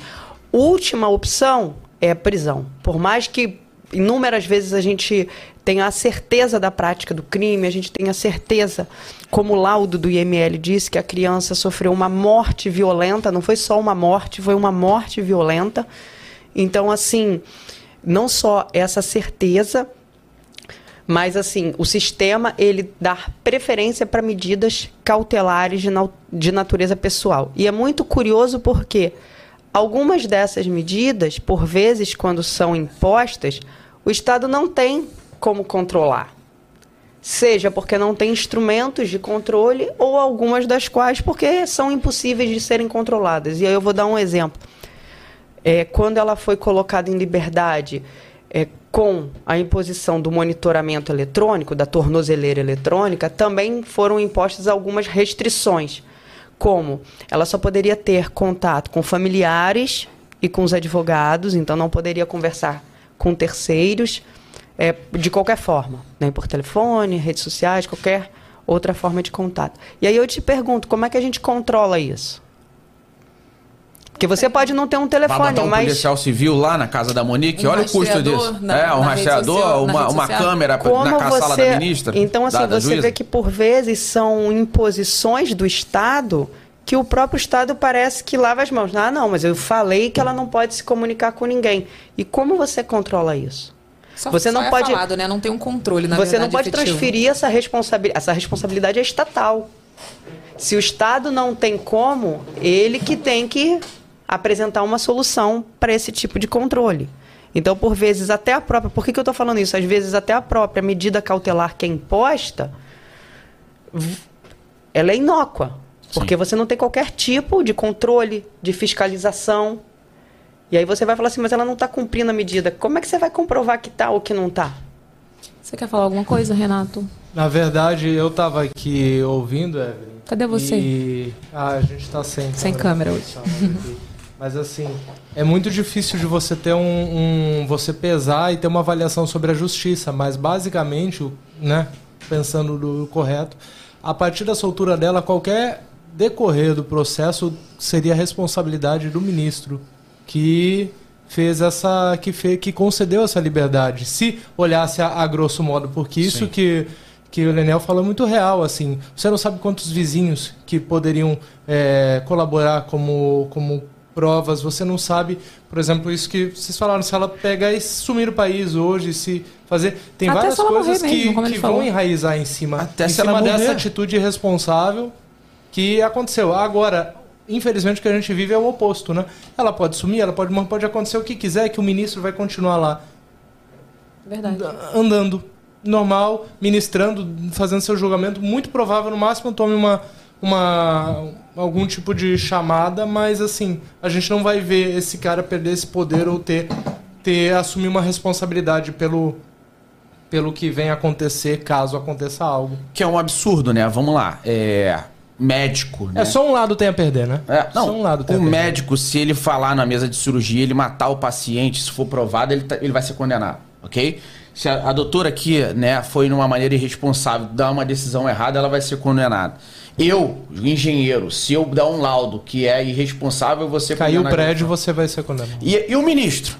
última opção é a prisão. Por mais que inúmeras vezes a gente tenha a certeza da prática do crime, a gente tenha certeza, como o laudo do IML disse, que a criança sofreu uma morte violenta, não foi só uma morte, foi uma morte violenta. Então, assim, não só essa certeza, mas assim, o sistema ele dá preferência para medidas cautelares de, de natureza pessoal. E é muito curioso porque Algumas dessas medidas, por vezes, quando são impostas, o Estado não tem como controlar. Seja porque não tem instrumentos de controle, ou algumas das quais porque são impossíveis de serem controladas. E aí eu vou dar um exemplo. É, quando ela foi colocada em liberdade, é, com a imposição do monitoramento eletrônico, da tornozeleira eletrônica, também foram impostas algumas restrições, como ela só poderia ter contato com familiares e com os advogados, então não poderia conversar com terceiros é, de qualquer forma, nem por telefone, redes sociais, qualquer outra forma de contato. E aí eu te pergunto, como é que a gente controla isso? Porque você pode não ter um telefone, Vai botar um mas policial civil lá na casa da Monique? Um Olha o custo disso. na- é, um rastreador, social- uma, uma câmera como na você sala da ministra. então assim da- da você juíza. vê que por vezes são imposições do Estado que o próprio Estado parece que lava as mãos. Ah, não, mas eu falei que ela não pode se comunicar com ninguém. E como você controla isso? Só, Você não só é pode- falado, né? Não tem um controle, na você verdade, não pode efetivo. transferir essa responsabilidade. Essa responsabilidade é estatal. Se o Estado não tem como, ele que tem que apresentar uma solução para esse tipo de controle. Então, por vezes, até a própria. Por que, que eu estou falando isso? Às vezes, até a própria medida cautelar que é imposta, ela é inócua. Porque você não tem qualquer tipo de controle, de fiscalização. E aí você vai falar assim, mas ela não está cumprindo a medida. Como é que você vai comprovar que está ou que não está? Você quer falar alguma coisa, Renato? Na verdade, eu tava aqui ouvindo, Evelyn. Cadê você? E... Ah, a gente tá sem Sem câmera hoje. Mas assim, é muito difícil de você ter um, um- você pesar e ter uma avaliação sobre a justiça, mas basicamente, né, pensando no correto, a partir da soltura dela, qualquer decorrer do processo seria responsabilidade do ministro que fez essa que fez, que concedeu essa liberdade. Se olhasse a, a grosso modo, porque isso Sim. que que o Lenel falou é muito real, assim. Você não sabe quantos vizinhos que poderiam é, colaborar como, como provas. Você não sabe, por exemplo, isso que vocês falaram, se ela pegar e sumir do país hoje, se fazer... Tem Até várias se ela coisas que, mesmo, que vão enraizar em cima, Até em se cima morrer. dessa atitude irresponsável que aconteceu. Agora, infelizmente, o que a gente vive é o oposto, né? Ela pode sumir, ela pode pode acontecer o que quiser, que o ministro vai continuar lá Verdade. andando normal, ministrando, fazendo seu julgamento. Muito provável, no máximo, tome uma, uma algum tipo de chamada, mas assim, a gente não vai ver esse cara perder esse poder ou ter, ter assumir uma responsabilidade pelo, pelo que vem acontecer caso aconteça algo. Que é um absurdo, né? Vamos lá. É. Médico, né? É só um lado tem a perder, né? É, não, só um lado tem o médico, se ele falar na mesa de cirurgia, ele matar o paciente, se for provado, ele, tá- ele vai ser condenado, ok? Se a, a doutora aqui, né, foi numa maneira irresponsável, dar uma decisão errada, ela vai ser condenada. Eu, o engenheiro, se eu dar um laudo que é irresponsável, ser Caiu o prédio, você vai ser condenado. E, e o ministro?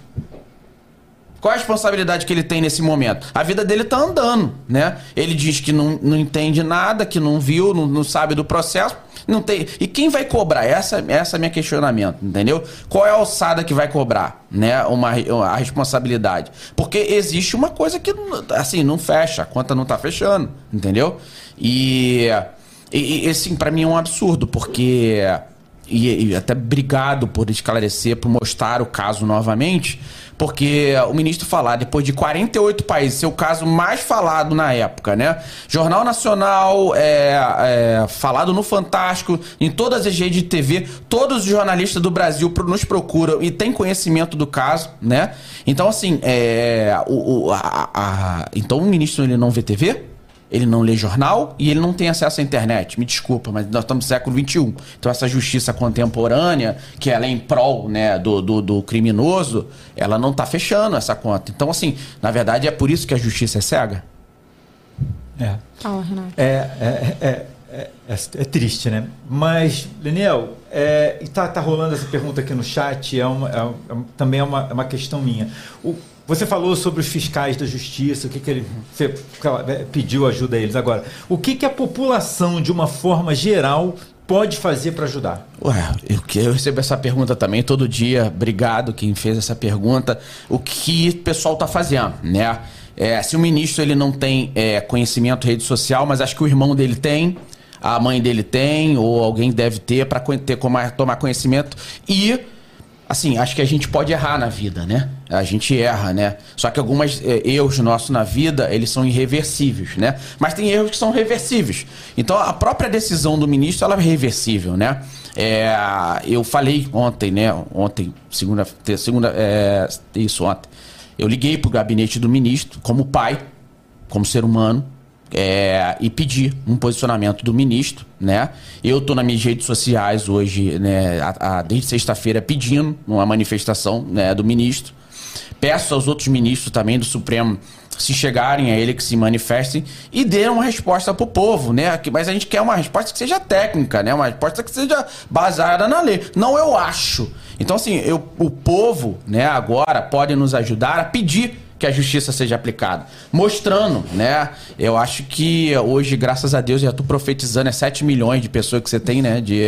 Qual a responsabilidade que ele tem nesse momento? A vida dele tá andando, né? Ele diz que não, não entende nada, que não viu, não, não sabe do processo. Não tem. E quem vai cobrar? Essa, essa é meu questionamento, entendeu? Qual é a alçada que vai cobrar, né? Uma, a responsabilidade. Porque existe uma coisa que, assim, não fecha, a conta não tá fechando, entendeu? E, e, e assim, pra mim é um absurdo, porque e, e até obrigado por esclarecer, por mostrar o caso novamente, porque o ministro falar, depois de 48 países, ser o caso mais falado na época, né? Jornal Nacional, é, é, falado no Fantástico, em todas as redes de TV, todos os jornalistas do Brasil nos procuram e têm conhecimento do caso, né? Então, assim, é, o, o- a- a- então o ministro ele não vê TV? Ele não lê jornal e ele não tem acesso à internet. Me desculpa, mas nós estamos no século XXI. Então essa justiça contemporânea, que ela é em prol né, do, do, do criminoso, ela não está fechando essa conta. Então, assim, na verdade é por isso que a justiça é cega. É. Fala, Renato. É, é, é, é, é, é triste, né? Mas, Daniel, é, e tá, tá rolando essa pergunta aqui no chat, é uma, é, é um- também é uma, é uma questão minha. O- você falou sobre os fiscais da justiça, o que, que ele você, pediu ajuda a eles. Agora, o que, que a população, de uma forma geral, pode fazer para ajudar? Ué, eu, eu recebo essa pergunta também todo dia. Obrigado quem fez essa pergunta. O que o pessoal está fazendo, né? É, se o ministro ele não tem é, conhecimento rede social, mas acho que o irmão dele tem, a mãe dele tem, ou alguém deve ter para ter tomar conhecimento. E assim, acho que a gente pode errar na vida, né? A gente erra, né? Só que algumas eh, erros nossos na vida, eles são irreversíveis, né? Mas tem erros que são reversíveis. Então, a própria decisão do ministro, ela é reversível, né? É, eu falei ontem, né? Ontem, segunda, segunda, é, isso ontem. Eu liguei pro gabinete do ministro, como pai, como ser humano, é, e pedi um posicionamento do ministro, né? Eu tô nas minhas redes sociais hoje, né, a, a, desde sexta-feira, pedindo uma manifestação né, do ministro. Peço aos outros ministros também do Supremo se chegarem a ele que se manifestem e dê uma resposta para o povo, né? Mas a gente quer uma resposta que seja técnica, né? Uma resposta que seja baseada na lei. Não eu acho. Então assim, eu, o povo, né? Agora pode nos ajudar a pedir que a justiça seja aplicada. Mostrando, né? Eu acho que hoje, graças a Deus, já estou profetizando, é 7 milhões de pessoas que você tem, né? De,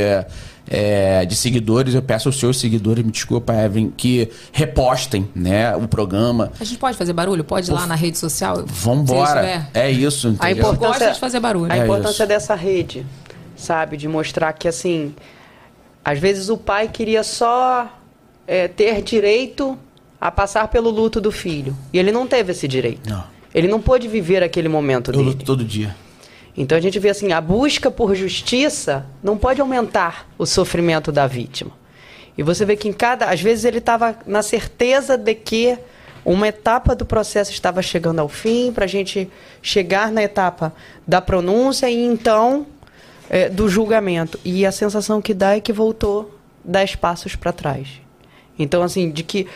é, de seguidores. Eu peço aos seus seguidores, me desculpa, Evelyn, que repostem, né? O programa. A gente pode fazer barulho? Pode ir lá na rede social? Vambora. É isso. Entendeu? A importância, gosta de fazer barulho. A É importância isso. dessa rede, sabe? De mostrar que, assim, às vezes o pai queria só é, ter direito a passar pelo luto do filho. E ele não teve esse direito. Não. Ele não pôde viver aquele momento Eu dele. luto todo dia. Então a gente vê assim, a busca por justiça não pode aumentar o sofrimento da vítima. E você vê que em cada, às vezes ele estava na certeza de que uma etapa do processo estava chegando ao fim para a gente chegar na etapa da pronúncia e então eh, do julgamento. E a sensação que dá é que voltou dez passos para trás. Então, assim, de que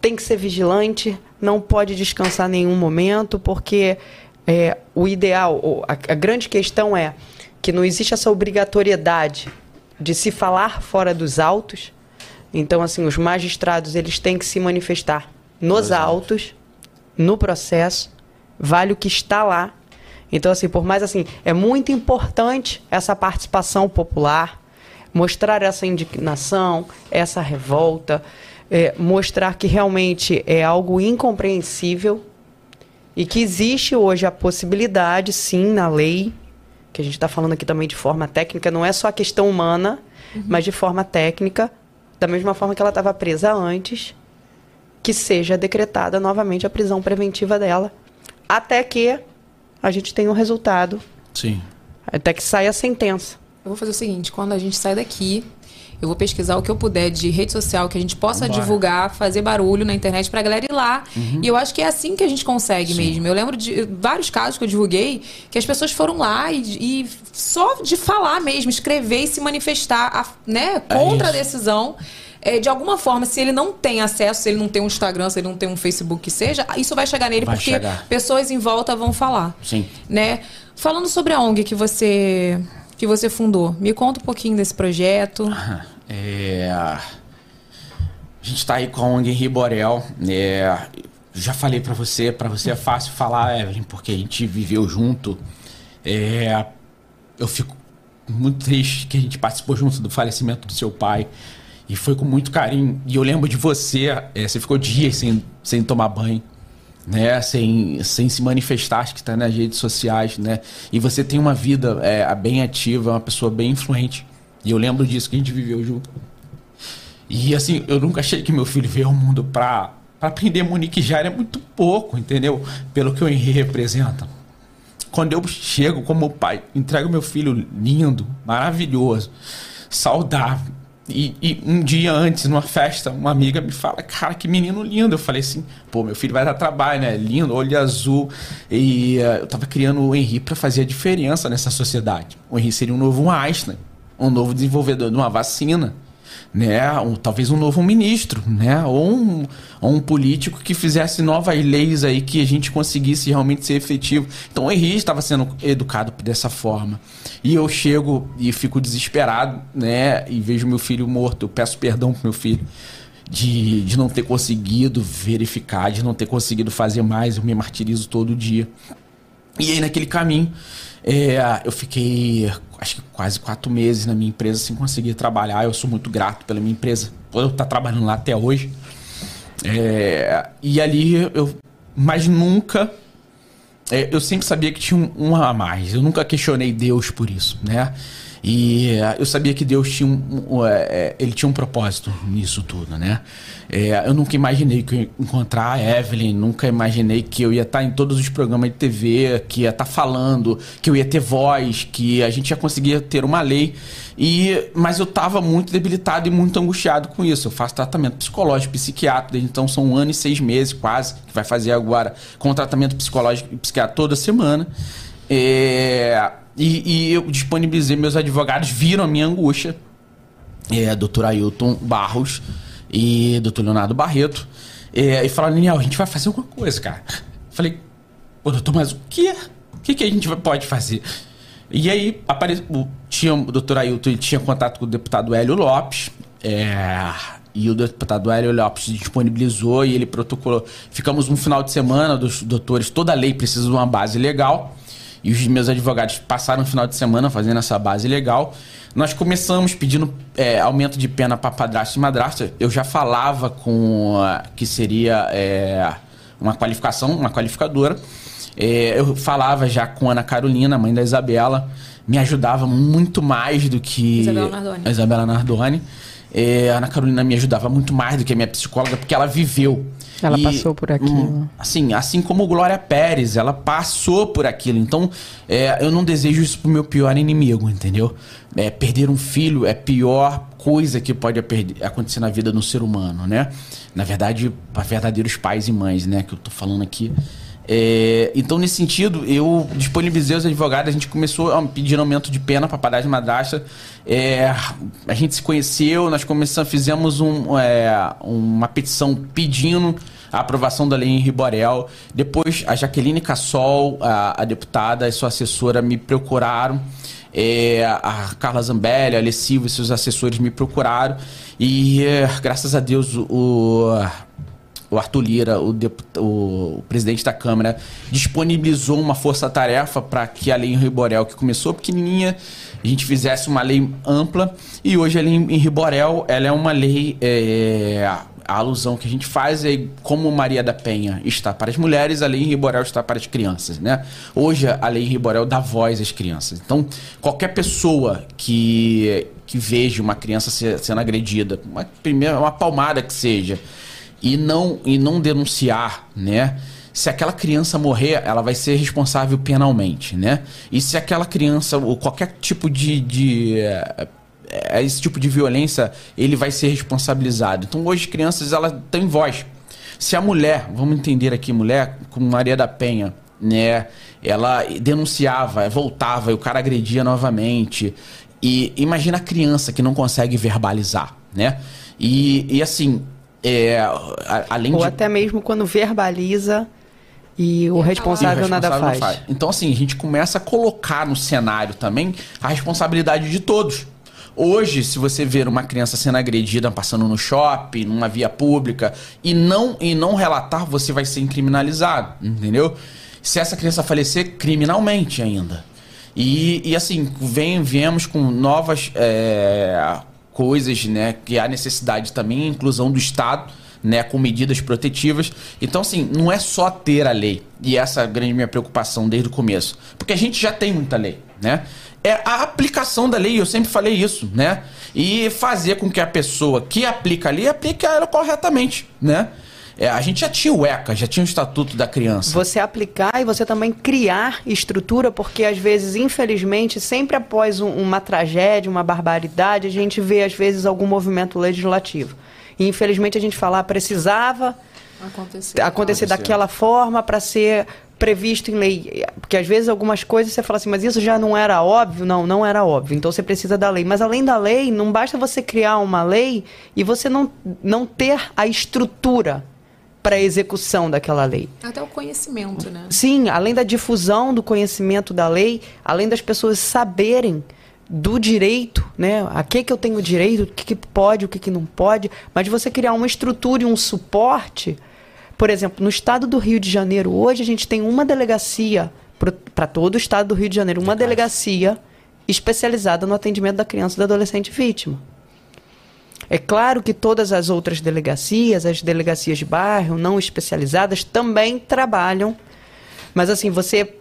tem que ser vigilante, não pode descansar em nenhum momento, porque é, o ideal, a, a grande questão é que não existe essa obrigatoriedade de se falar fora dos autos. Então, assim, os magistrados eles têm que se manifestar nos autos, no processo, vale o que está lá. Então, assim, por mais assim, é muito importante essa participação popular, mostrar essa indignação, essa revolta, é, mostrar que realmente é algo incompreensível e que existe hoje a possibilidade, sim, na lei, que a gente está falando aqui também de forma técnica, não é só a questão humana, mas de forma técnica, da mesma forma que ela estava presa antes, que seja decretada novamente a prisão preventiva dela, até que a gente tenha um resultado, Sim. até que saia a sentença. Eu vou fazer o seguinte, quando a gente sair daqui, eu vou pesquisar o que eu puder de rede social que a gente possa Vambora. divulgar, fazer barulho na internet pra galera ir lá. E eu acho que é assim que a gente consegue mesmo. Eu lembro de vários casos que eu divulguei que as pessoas foram lá e, e só de falar mesmo, escrever e se manifestar a- né, contra a isso. decisão. é, de alguma forma, se ele não tem acesso, se ele não tem um Instagram, se ele não tem um Facebook que seja, isso vai chegar nele Vai porque chegar. pessoas em volta vão falar Sim. né? Falando sobre a ONG que você que você fundou, me conta um pouquinho desse projeto. É, a gente tá aí com a ONG Henri Borel. É, já falei pra você, pra você é fácil falar, Evelyn, porque a gente viveu junto. É, eu fico muito triste que a gente participou junto do falecimento do seu pai. E foi com muito carinho. E eu lembro de você, é, você ficou dias sem, sem tomar banho. Né, sem, sem se manifestar, acho que está nas redes sociais, né? E você tem uma vida é, bem ativa, uma pessoa bem influente. E eu lembro disso que a gente viveu junto. E assim, eu nunca achei que meu filho veio ao mundo pra aprender Monique Jair é muito pouco, entendeu? Pelo que o Henri representa. Quando eu chego como pai, entrego meu filho lindo, maravilhoso, saudável. E, e um dia antes, numa festa, uma amiga me fala, cara, que menino lindo. Eu falei assim, pô, meu filho vai dar trabalho, né? Lindo, olho azul. E eh, eu tava criando o Henri pra fazer a diferença nessa sociedade. O Henri seria um novo Einstein, um novo desenvolvedor de uma vacina né? Um, talvez um novo ministro, né? Ou um, ou um político que fizesse novas leis aí que a gente conseguisse realmente ser efetivo. Então o Henrique estava sendo educado dessa forma. E eu chego e fico desesperado, né? E vejo meu filho morto. Eu peço perdão pro meu filho. De, de não ter conseguido verificar, de não ter conseguido fazer mais, eu me martirizo todo dia. E aí, naquele caminho, é, eu fiquei, acho que quase quatro meses na minha empresa sem conseguir trabalhar. Eu sou muito grato pela minha empresa, por eu estar trabalhando lá até hoje. É, e ali eu, mas nunca, é, eu sempre sabia que tinha um, um a mais. Eu nunca questionei Deus por isso, né? E eh, eu sabia que Deus tinha um, um, é, ele tinha um propósito nisso tudo, né? Eu nunca imaginei que eu ia encontrar a Evelyn, nunca imaginei que eu ia estar em todos os programas de TV, que ia estar falando, que eu ia ter voz, que a gente ia conseguir ter uma lei. E, mas eu estava muito debilitado e muito angustiado com isso. Eu faço tratamento psicológico, psiquiátrico, desde então são um ano e seis meses quase, que vai fazer agora com tratamento psicológico e psiquiátrico toda semana. É, e, e, eu disponibilizei, meus advogados viram a minha angústia. É, doutor Ailton Barros e doutor Leonardo Barreto. É, e falaram, Daniel, a gente vai fazer alguma coisa, cara. Falei, doutor, mas o que? O que, que a gente pode fazer? E aí apareceu, tinha o doutor Ailton ele tinha contato com o deputado Hélio Lopes. É, e o deputado Hélio Lopes disponibilizou e ele protocolou. Ficamos um final de semana dos doutores, toda lei precisa de uma base legal. E os meus advogados passaram o final de semana fazendo essa base legal. Nós começamos pedindo é, aumento de pena para padrasto e madrasta. Eu já falava com uh, que seria é, uma qualificação, uma qualificadora. É, eu falava já com a Ana Carolina, mãe da Isabela. Me ajudava muito mais do que Isabela Nardoni. a Isabela Nardoni. É, a Ana Carolina me ajudava muito mais do que a minha psicóloga, porque ela viveu. Ela e, passou por aquilo. Hum, assim, assim como Glória Pérez, ela passou por aquilo. Então, é, eu não desejo isso pro meu pior inimigo, entendeu? É, perder um filho é a pior coisa que pode acontecer na vida do ser humano, né? Na verdade, para verdadeiros pais e mães, né? Que eu tô falando aqui. É, então, nesse sentido, eu disponibilizei os advogados, a gente começou a pedir aumento de pena para parar de madrasta. É, a gente se conheceu, nós começamos, fizemos um, é, uma petição pedindo a aprovação da lei em Riborel. Depois, a Jaqueline Cassol, a, a deputada e sua assessora me procuraram. É, a Carla Zambelli, a Alessivo e seus assessores me procuraram. E, é, graças a Deus, o, o Arthur Lira, o, o, presidente da Câmara, disponibilizou uma força-tarefa para que a lei em Riborel, que começou pequenininha, a gente fizesse uma lei ampla. E hoje a lei em Riborel ela é uma lei. É, a alusão que a gente faz é como Maria da Penha está para as mulheres, a lei em Riborel está para as crianças, né? Hoje a lei em Riborel dá voz às crianças. Então, qualquer pessoa que, que veja uma criança sendo agredida, uma, primeira, uma palmada que seja, e não, e não denunciar, né? Se aquela criança morrer, ela vai ser responsável penalmente, né? E se aquela criança, ou qualquer tipo de, de é, esse tipo de violência, ele vai ser responsabilizado. Então hoje as crianças elas têm voz. Se a mulher, vamos entender aqui, mulher, como Maria da Penha, né? Ela denunciava, voltava e o cara agredia novamente. E imagina a criança que não consegue verbalizar, né? E, e assim, é, além Ou de... até mesmo quando verbaliza e o responsável, e o responsável nada faz. faz. Então, assim, a gente começa a colocar no cenário também a responsabilidade de todos. Hoje, se você ver uma criança sendo agredida passando no shopping, numa via pública, e não, e não relatar, você vai ser criminalizado, entendeu? Se essa criança falecer, criminalmente ainda. E, e assim, vem, viemos com novas é, coisas, né? Que há necessidade também, inclusão do Estado, né? Com medidas protetivas. Então, assim, não é só ter a lei. E essa é a grande minha preocupação desde o começo. Porque a gente já tem muita lei, né? É a aplicação da lei, eu sempre falei isso, né? E fazer com que a pessoa que aplica a lei aplique ela corretamente, né? É, a gente já tinha o ECA, já tinha o Estatuto da Criança. Você aplicar e você também criar estrutura, porque às vezes, infelizmente, sempre após um, uma tragédia, uma barbaridade, a gente vê às vezes algum movimento legislativo. E infelizmente a gente fala, ah, precisava acontecer, acontecer daquela forma para ser previsto em lei. Porque às vezes algumas coisas você fala assim, mas isso já não era óbvio? Não, não era óbvio. Então você precisa da lei. Mas além da lei, não basta você criar uma lei e você não, não ter a estrutura para a execução daquela lei. Até o conhecimento, né? Sim, além da difusão do conhecimento da lei, além das pessoas saberem do direito, né? A que que eu tenho direito, o que, que pode, o que, que não pode, mas você criar uma estrutura e um suporte. Por exemplo, no estado do Rio de Janeiro, hoje a gente tem uma delegacia para todo o estado do Rio de Janeiro, uma delegacia especializada no atendimento da criança e do adolescente vítima. É claro que todas as outras delegacias, as delegacias de bairro não especializadas, também trabalham. Mas assim, você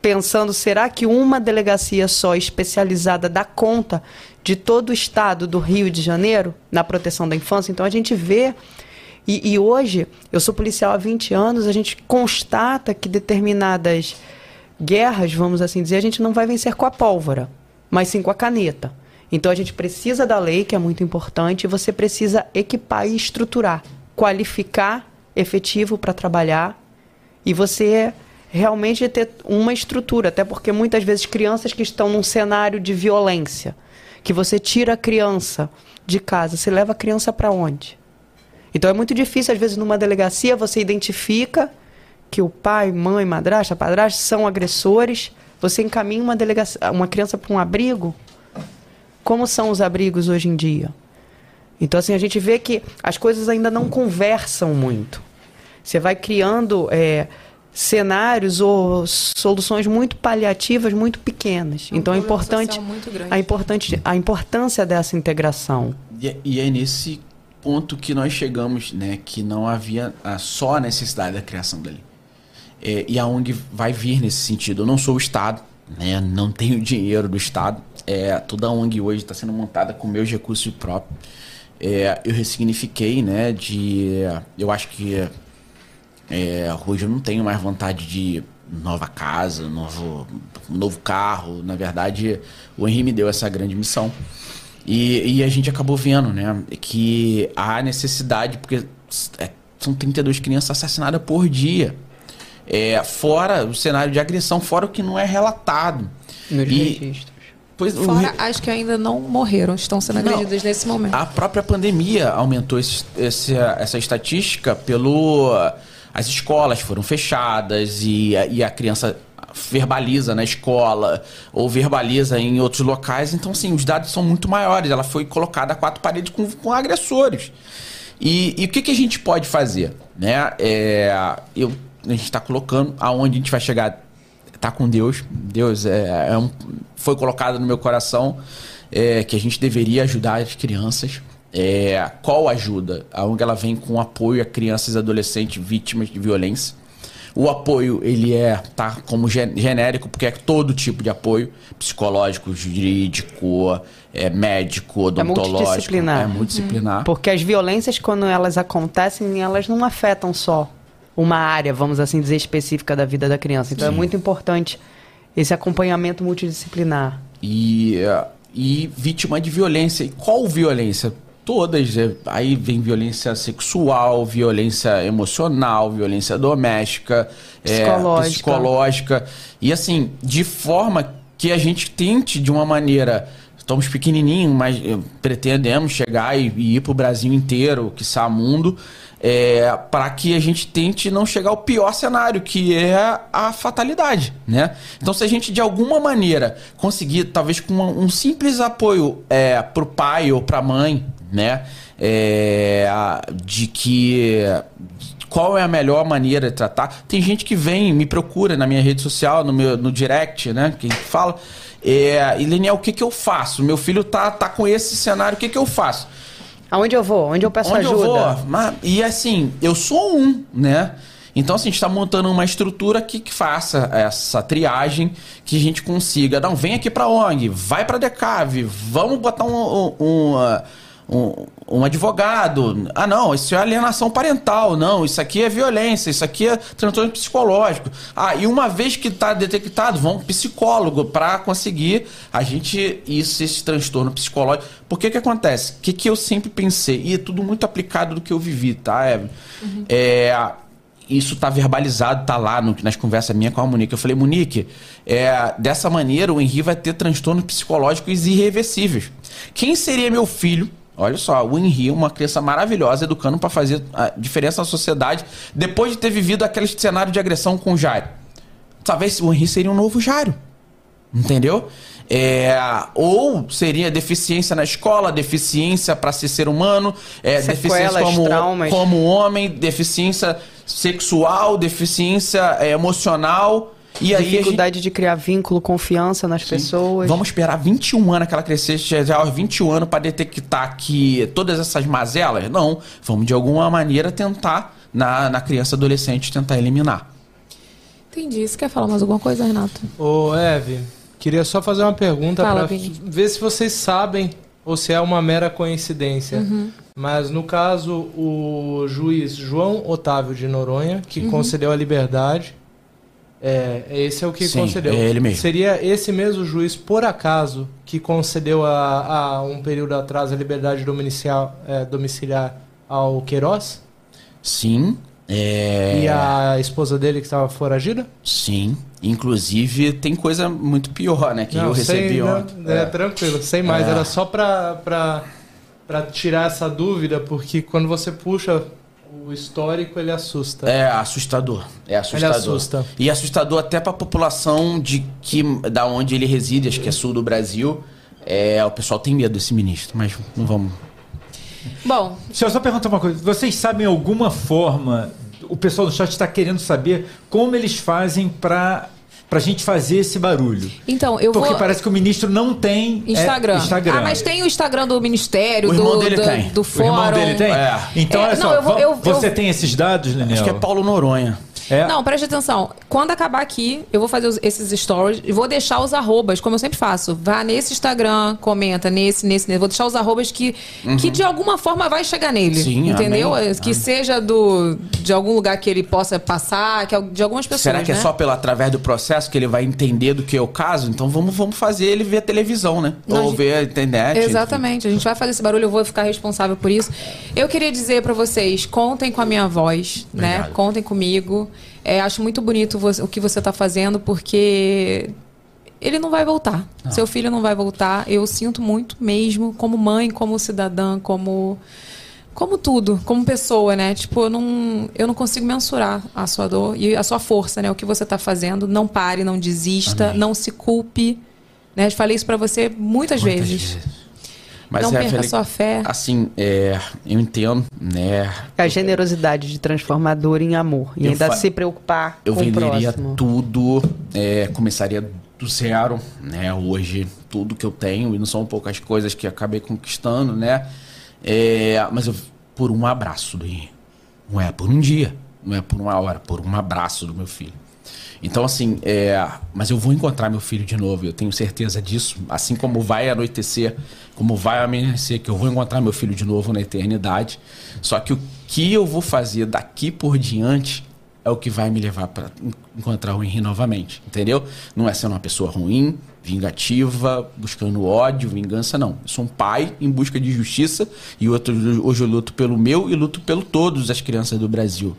pensando, será que uma delegacia só especializada dá conta de todo o estado do Rio de Janeiro na proteção da infância? Então a gente vê e, e, hoje, eu sou policial há 20 anos, a gente constata que determinadas guerras, vamos assim dizer, a gente não vai vencer com a pólvora, mas sim com a caneta. Então a gente precisa da lei, que é muito importante, e você precisa equipar e estruturar, qualificar efetivo para trabalhar e você realmente ter uma estrutura, até porque muitas vezes crianças que estão num cenário de violência, que você tira a criança de casa, você leva a criança para onde? Então é muito difícil, às vezes, numa delegacia, você identifica que o pai, mãe, madrasta, padrasto são agressores, você encaminha uma, delegacia, uma criança para um abrigo. Como são os abrigos hoje em dia? Então, assim, a gente vê que as coisas ainda não conversam muito. Você vai criando é, cenários ou soluções muito paliativas, muito pequenas. É um então, é importante, a, importante a importância dessa integração. E, é, e é nesse ponto que nós chegamos, né, que não havia a, só a necessidade da criação dali. É, e a ONG vai vir nesse sentido. Eu não sou o Estado, né, não tenho dinheiro do Estado. É, toda a ONG hoje está sendo montada com meus recursos próprios. É, eu ressignifiquei, né, de... Eu acho que é, hoje eu não tenho mais vontade de nova casa, novo, novo carro. Na verdade, o Henry me deu essa grande missão. E, e a gente acabou vendo, né, que há necessidade, porque é, são 32 crianças assassinadas por dia. É, fora o cenário de agressão, fora o que não é relatado. Nos e, registros. Pois, Fora, o... acho que ainda não morreram, estão sendo agredidas não, nesse momento. A própria pandemia aumentou esse, esse, essa estatística pelo. As escolas foram fechadas e, e a criança verbaliza na escola ou verbaliza em outros locais. Então, sim, os dados são muito maiores. Ela foi colocada a quatro paredes com, com agressores. E, e, o que, que a gente pode fazer? Né? É, eu, a gente está colocando aonde a gente vai chegar. Tá com Deus. Deus é, é um, foi colocado no meu coração é, que a gente deveria ajudar as crianças. É, qual ajuda? Aonde ela vem com apoio a crianças e adolescentes vítimas de violência. O apoio, ele é, tá como genérico, porque é todo tipo de apoio, psicológico, jurídico, é, médico, é odontológico. É multidisciplinar. É multidisciplinar. Porque as violências, quando elas acontecem, elas não afetam só uma área, vamos assim dizer, específica da vida da criança. Então é Sim. é muito importante esse acompanhamento multidisciplinar. E, e vítima de violência. E qual violência? todas. É, aí vem violência sexual, violência emocional, violência doméstica, psicológica. É, psicológica. E assim, de forma que a gente tente de uma maneira. Estamos pequenininhos, mas eh, pretendemos chegar e, e ir para o Brasil inteiro, que mundo, é, para que a gente tente não chegar ao pior cenário, que é a fatalidade, né? Então, se a gente de alguma maneira conseguir, talvez com um simples apoio é, para o pai ou para a mãe, né? É, de que qual é a melhor maneira de tratar. Tem gente que vem, me procura na minha rede social, no meu no direct, né? Que fala. É, e Leniel, o que, que eu faço? Meu filho tá, tá com esse cenário, o que, que eu faço? Aonde eu vou? Onde eu peço Onde ajuda? Eu vou? Mas, e assim, eu sou um, né? Então, assim, a gente está montando uma estrutura que, que, faça essa triagem, que a gente consiga. Não, vem aqui para ONG, vai para Decave, vamos botar um, um, um um, um, advogado. Ah, não, isso é alienação parental. Não, isso aqui é violência, isso aqui é transtorno psicológico. Ah, e uma vez que está detectado, vão psicólogo para conseguir a gente isso, esse transtorno psicológico. Por que que acontece? O que, que eu sempre pensei? E é tudo muito aplicado do que eu vivi, tá, Evelyn? Uhum. É isso está verbalizado, está lá no, nas conversas minha com a Monique. Eu falei, Monique, é, dessa maneira o Henri vai ter transtornos psicológicos irreversíveis. Quem seria meu filho Olha só, o Henry, uma criança maravilhosa, educando para fazer a diferença na sociedade, depois de ter vivido aquele cenário de agressão com o Jairo. Talvez o Henry seria um novo Jairo. Entendeu? É, ou seria deficiência na escola, deficiência para ser ser humano, é, deficiência como, como homem, deficiência sexual, deficiência é, emocional. E aí Dificuldade gente... de criar vínculo, confiança nas Sim. pessoas. Vamos esperar 21 anos que ela crescesse, já aos 21 anos para detectar que todas essas mazelas? Não. Vamos de alguma maneira tentar, na, na criança adolescente, tentar eliminar. entendi. Você quer falar mais alguma coisa, Renato? Ô, Eve, queria só fazer uma pergunta para ver se vocês sabem ou se é uma mera coincidência. Uhum. Mas no caso, o juiz João Otávio de Noronha, que Uhum. concedeu a liberdade, é, esse é o que Sim, concedeu. é ele mesmo. Seria esse mesmo juiz, por acaso, que concedeu a, a um período atrás a liberdade domiciliar, é, domiciliar ao Queiroz? Sim. É... E a esposa dele que estava foragida? Sim. Inclusive, tem coisa muito pior, né? Que eu recebi sei, ontem. não, é, tranquilo, sem mais. É. Era só pra, pra tirar essa dúvida, porque quando você puxa o histórico, ele assusta. É assustador. É assustador. assusta. E assustador até para a população de que da onde ele reside, acho que é sul do Brasil. É, o pessoal tem medo desse ministro, mas não vamos. Bom, Deixa eu só perguntar uma coisa. Vocês sabem alguma forma, o pessoal do chat está querendo saber como eles fazem para a gente fazer esse barulho? então, eu Porque vou... parece que o ministro não tem é, Instagram. Instagram. Ah, mas tem o Instagram do Ministério, O irmão do, dele do, tem. do O fórum. irmão dele tem? É. Então, É, olha não, só, eu vou- eu- você eu- tem esses dados, Daniel? Acho que é Paulo Noronha. É? Não, preste atenção. Quando acabar aqui, eu vou fazer os- esses stories e vou deixar os arrobas, como eu sempre faço. Vá nesse Instagram, comenta nesse, nesse, nesse. Vou deixar os arrobas que, que de alguma forma vai chegar nele. Sim, entendeu? amém. Que seja do, de algum lugar que ele possa passar, que, de algumas pessoas. Será que é né? só pelo através do processo que ele vai entender do que é o caso? Então vamos, vamos fazer ele ver televisão, né? Não, Ou gente- ver a internet. Exatamente, a gente vai fazer esse barulho, eu vou ficar responsável por isso. Eu queria dizer pra vocês, contem com a minha voz, né? Obrigado. Contem comigo. É, acho muito bonito você- o que você tá fazendo, porque ele não vai voltar. Seu filho não vai voltar. Eu sinto muito mesmo, como mãe, como cidadã, como como tudo, como pessoa, né? Tipo, eu não, eu não consigo mensurar a sua dor e a sua força, né? O que você tá fazendo. Não pare, não desista, Amém. não se culpe. Né? Eu falei isso pra você muitas, Muitas vezes. vezes. Mas não é, perca sua fé. Assim, é, eu entendo, né? A generosidade de transformar dor em amor. E Eu ainda se preocupar Eu com o venderia próximo. tudo, é, começaria do zero, né? Hoje, tudo que eu tenho, e não são poucas coisas que acabei conquistando, né? É, mas eu, por um abraço do Henrique. Não é por um dia, não é por uma hora, por um abraço do meu filho. Então, assim, é, mas eu vou encontrar meu filho de novo, eu tenho certeza disso. Assim como vai anoitecer, como vai amanhecer, que eu vou encontrar meu filho de novo na eternidade. Só que o que eu vou fazer daqui por diante é o que vai me levar para encontrar o Henry novamente, entendeu? Não é sendo uma pessoa ruim, vingativa, buscando ódio, vingança, não. Eu sou um pai em busca de justiça e outro, hoje eu luto pelo meu e luto pelo todos as crianças do Brasil.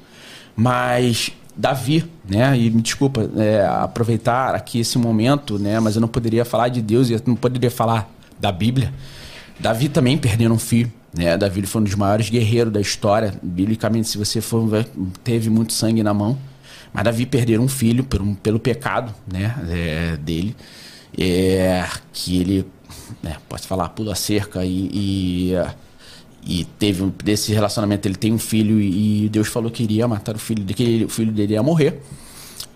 Mas Davi, né? E me desculpa é, aproveitar aqui esse momento, né? Mas eu não poderia falar de Deus e eu não poderia falar da Bíblia. Davi também perdendo um filho, né? Davi foi um dos maiores guerreiros da história. Biblicamente, se você for teve muito sangue na mão. Mas Davi perder um filho por pelo pecado, né? é, dele, é, que ele, né, pode falar, pula a cerca e, e e teve desse relacionamento ele tem um filho e Deus falou que iria matar o filho que o filho dele ia morrer.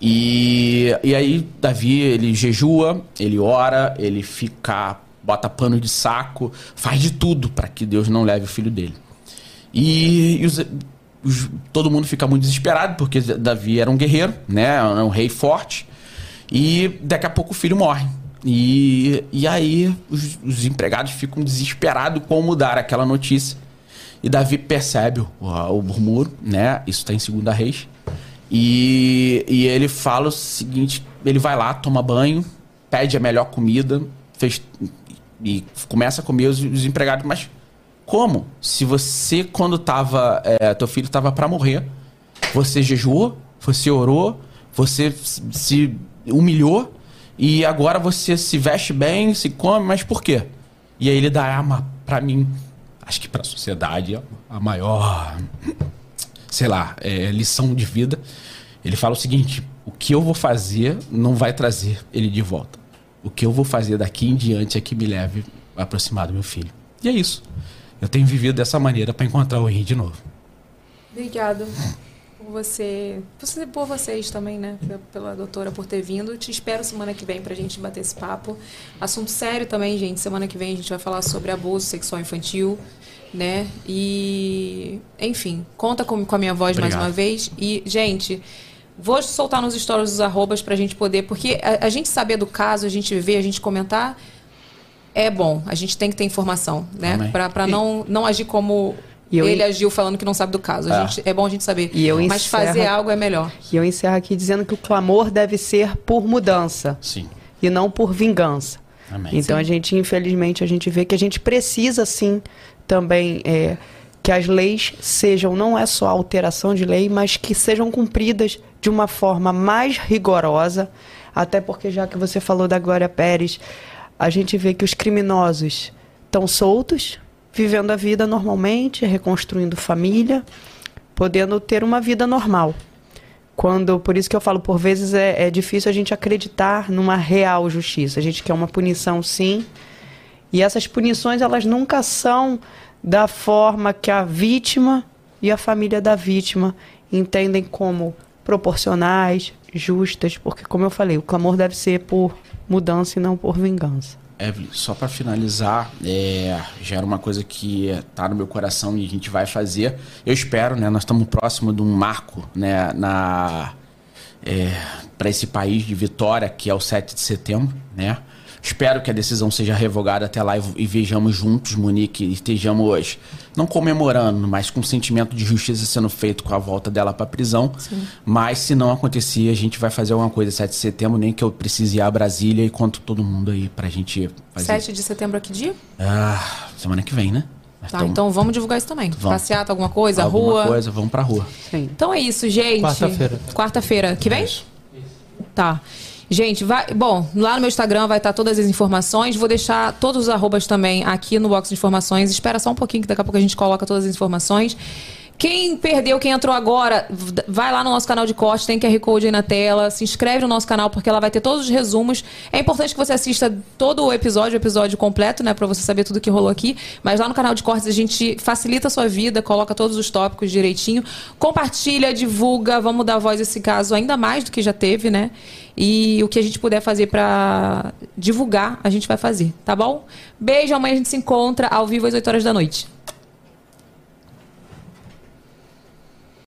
E, e aí Davi ele jejua, ele ora, ele fica bota pano de saco, faz de tudo para que Deus não leve o filho dele. E, e os- os- todo mundo fica muito desesperado porque Davi era um guerreiro, né, era um rei forte. E daqui a pouco o filho morre. E, e aí os, os empregados ficam desesperados como dar aquela notícia. E Davi percebe o, o murmúrio, né? Isso está em Segunda Reis. E, e ele fala o seguinte: ele vai lá, toma banho, pede a melhor comida, fez, e começa a comer os, os empregados. Mas como? Se você, quando tava. é, teu filho estava para morrer, você jejuou, você orou, você se humilhou e agora você se veste bem, se come, mas por quê? E aí ele dá arma para mim, acho que para a sociedade, a maior, sei lá, é, lição de vida. Ele fala o seguinte: o que eu vou fazer não vai trazer ele de volta. O que eu vou fazer daqui em diante é que me leve a aproximar do meu filho. E é isso. Eu tenho vivido dessa maneira para encontrar o Henry de novo. Obrigada por você, por vocês também, né? Pela- doutora por ter vindo. Te espero semana que vem pra gente bater esse papo. Assunto sério também, gente. Semana que vem a gente vai falar sobre abuso sexual infantil, né? E, enfim, conta com, com a minha voz mais Obrigado. uma vez. E, gente, Vou soltar nos stories os arrobas pra gente poder, porque a, a gente saber do caso, a gente ver, a gente comentar, é bom. A gente tem que ter informação, né? Pra não, não agir como eu- ele agiu falando que não sabe do caso. A É. gente, é bom a gente saber. E eu Mas fazer algo é melhor. E eu encerro aqui dizendo que o clamor deve ser por mudança Sim. e não por vingança. Amém. Então a gente, infelizmente, a gente vê que a gente precisa sim também é, que as leis sejam, não é só alteração de lei, mas que sejam cumpridas de uma forma mais rigorosa, até porque já que você falou da Glória Pérez, a gente vê que os criminosos estão soltos, vivendo a vida normalmente, reconstruindo família, podendo ter uma vida normal. Quando, por isso que eu falo, por vezes é, é difícil a gente acreditar numa real justiça. A gente quer uma punição, sim, e essas punições elas nunca são da forma que a vítima e a família da vítima entendem como proporcionais, justas, porque como eu falei, o clamor deve ser por mudança e não por vingança. Evelyn, só para finalizar, é, já era uma coisa que tá no meu coração e a gente vai fazer. Eu espero, né? Nós estamos próximo de um marco, né? Na para esse país de vitória, que é o 7 de setembro, né? Espero que a decisão seja revogada até lá e, e vejamos juntos, Monique, e estejamos não comemorando, mas com sentimento de justiça sendo feito com a volta dela para prisão. Mas se não acontecer, a gente vai fazer alguma coisa 7 de setembro, nem que eu precise ir a Brasília e conto todo mundo aí pra gente fazer. 7 de setembro, aqui dia? Ah, semana que vem, né? Tá, tamo- então vamos divulgar isso também. Vamos. Passeata, alguma coisa, alguma rua. coisa, vamos pra rua. Sim. Então é isso, gente. Quarta-feira. Quarta-feira. Que vem? Tá. Gente, vai. Bom, lá no meu Instagram vai estar todas as informações. Vou deixar todos os arrobas também aqui no box de informações. Espera só um pouquinho que daqui a pouco a gente coloca todas as informações. Quem perdeu, quem entrou agora, vai lá no nosso canal de corte, tem QR Code aí na tela, se inscreve no nosso canal porque ela vai ter todos os resumos. É importante que você assista todo o episódio, o episódio completo, né, Pra você saber tudo que rolou aqui. Mas lá no canal de cortes a gente facilita a sua vida, coloca todos os tópicos direitinho, compartilha, divulga, vamos dar voz a esse caso ainda mais do que já teve, né? E o que a gente puder fazer pra divulgar, a gente vai fazer, tá bom? Beijo, amanhã a gente se encontra ao vivo às 8 horas da noite.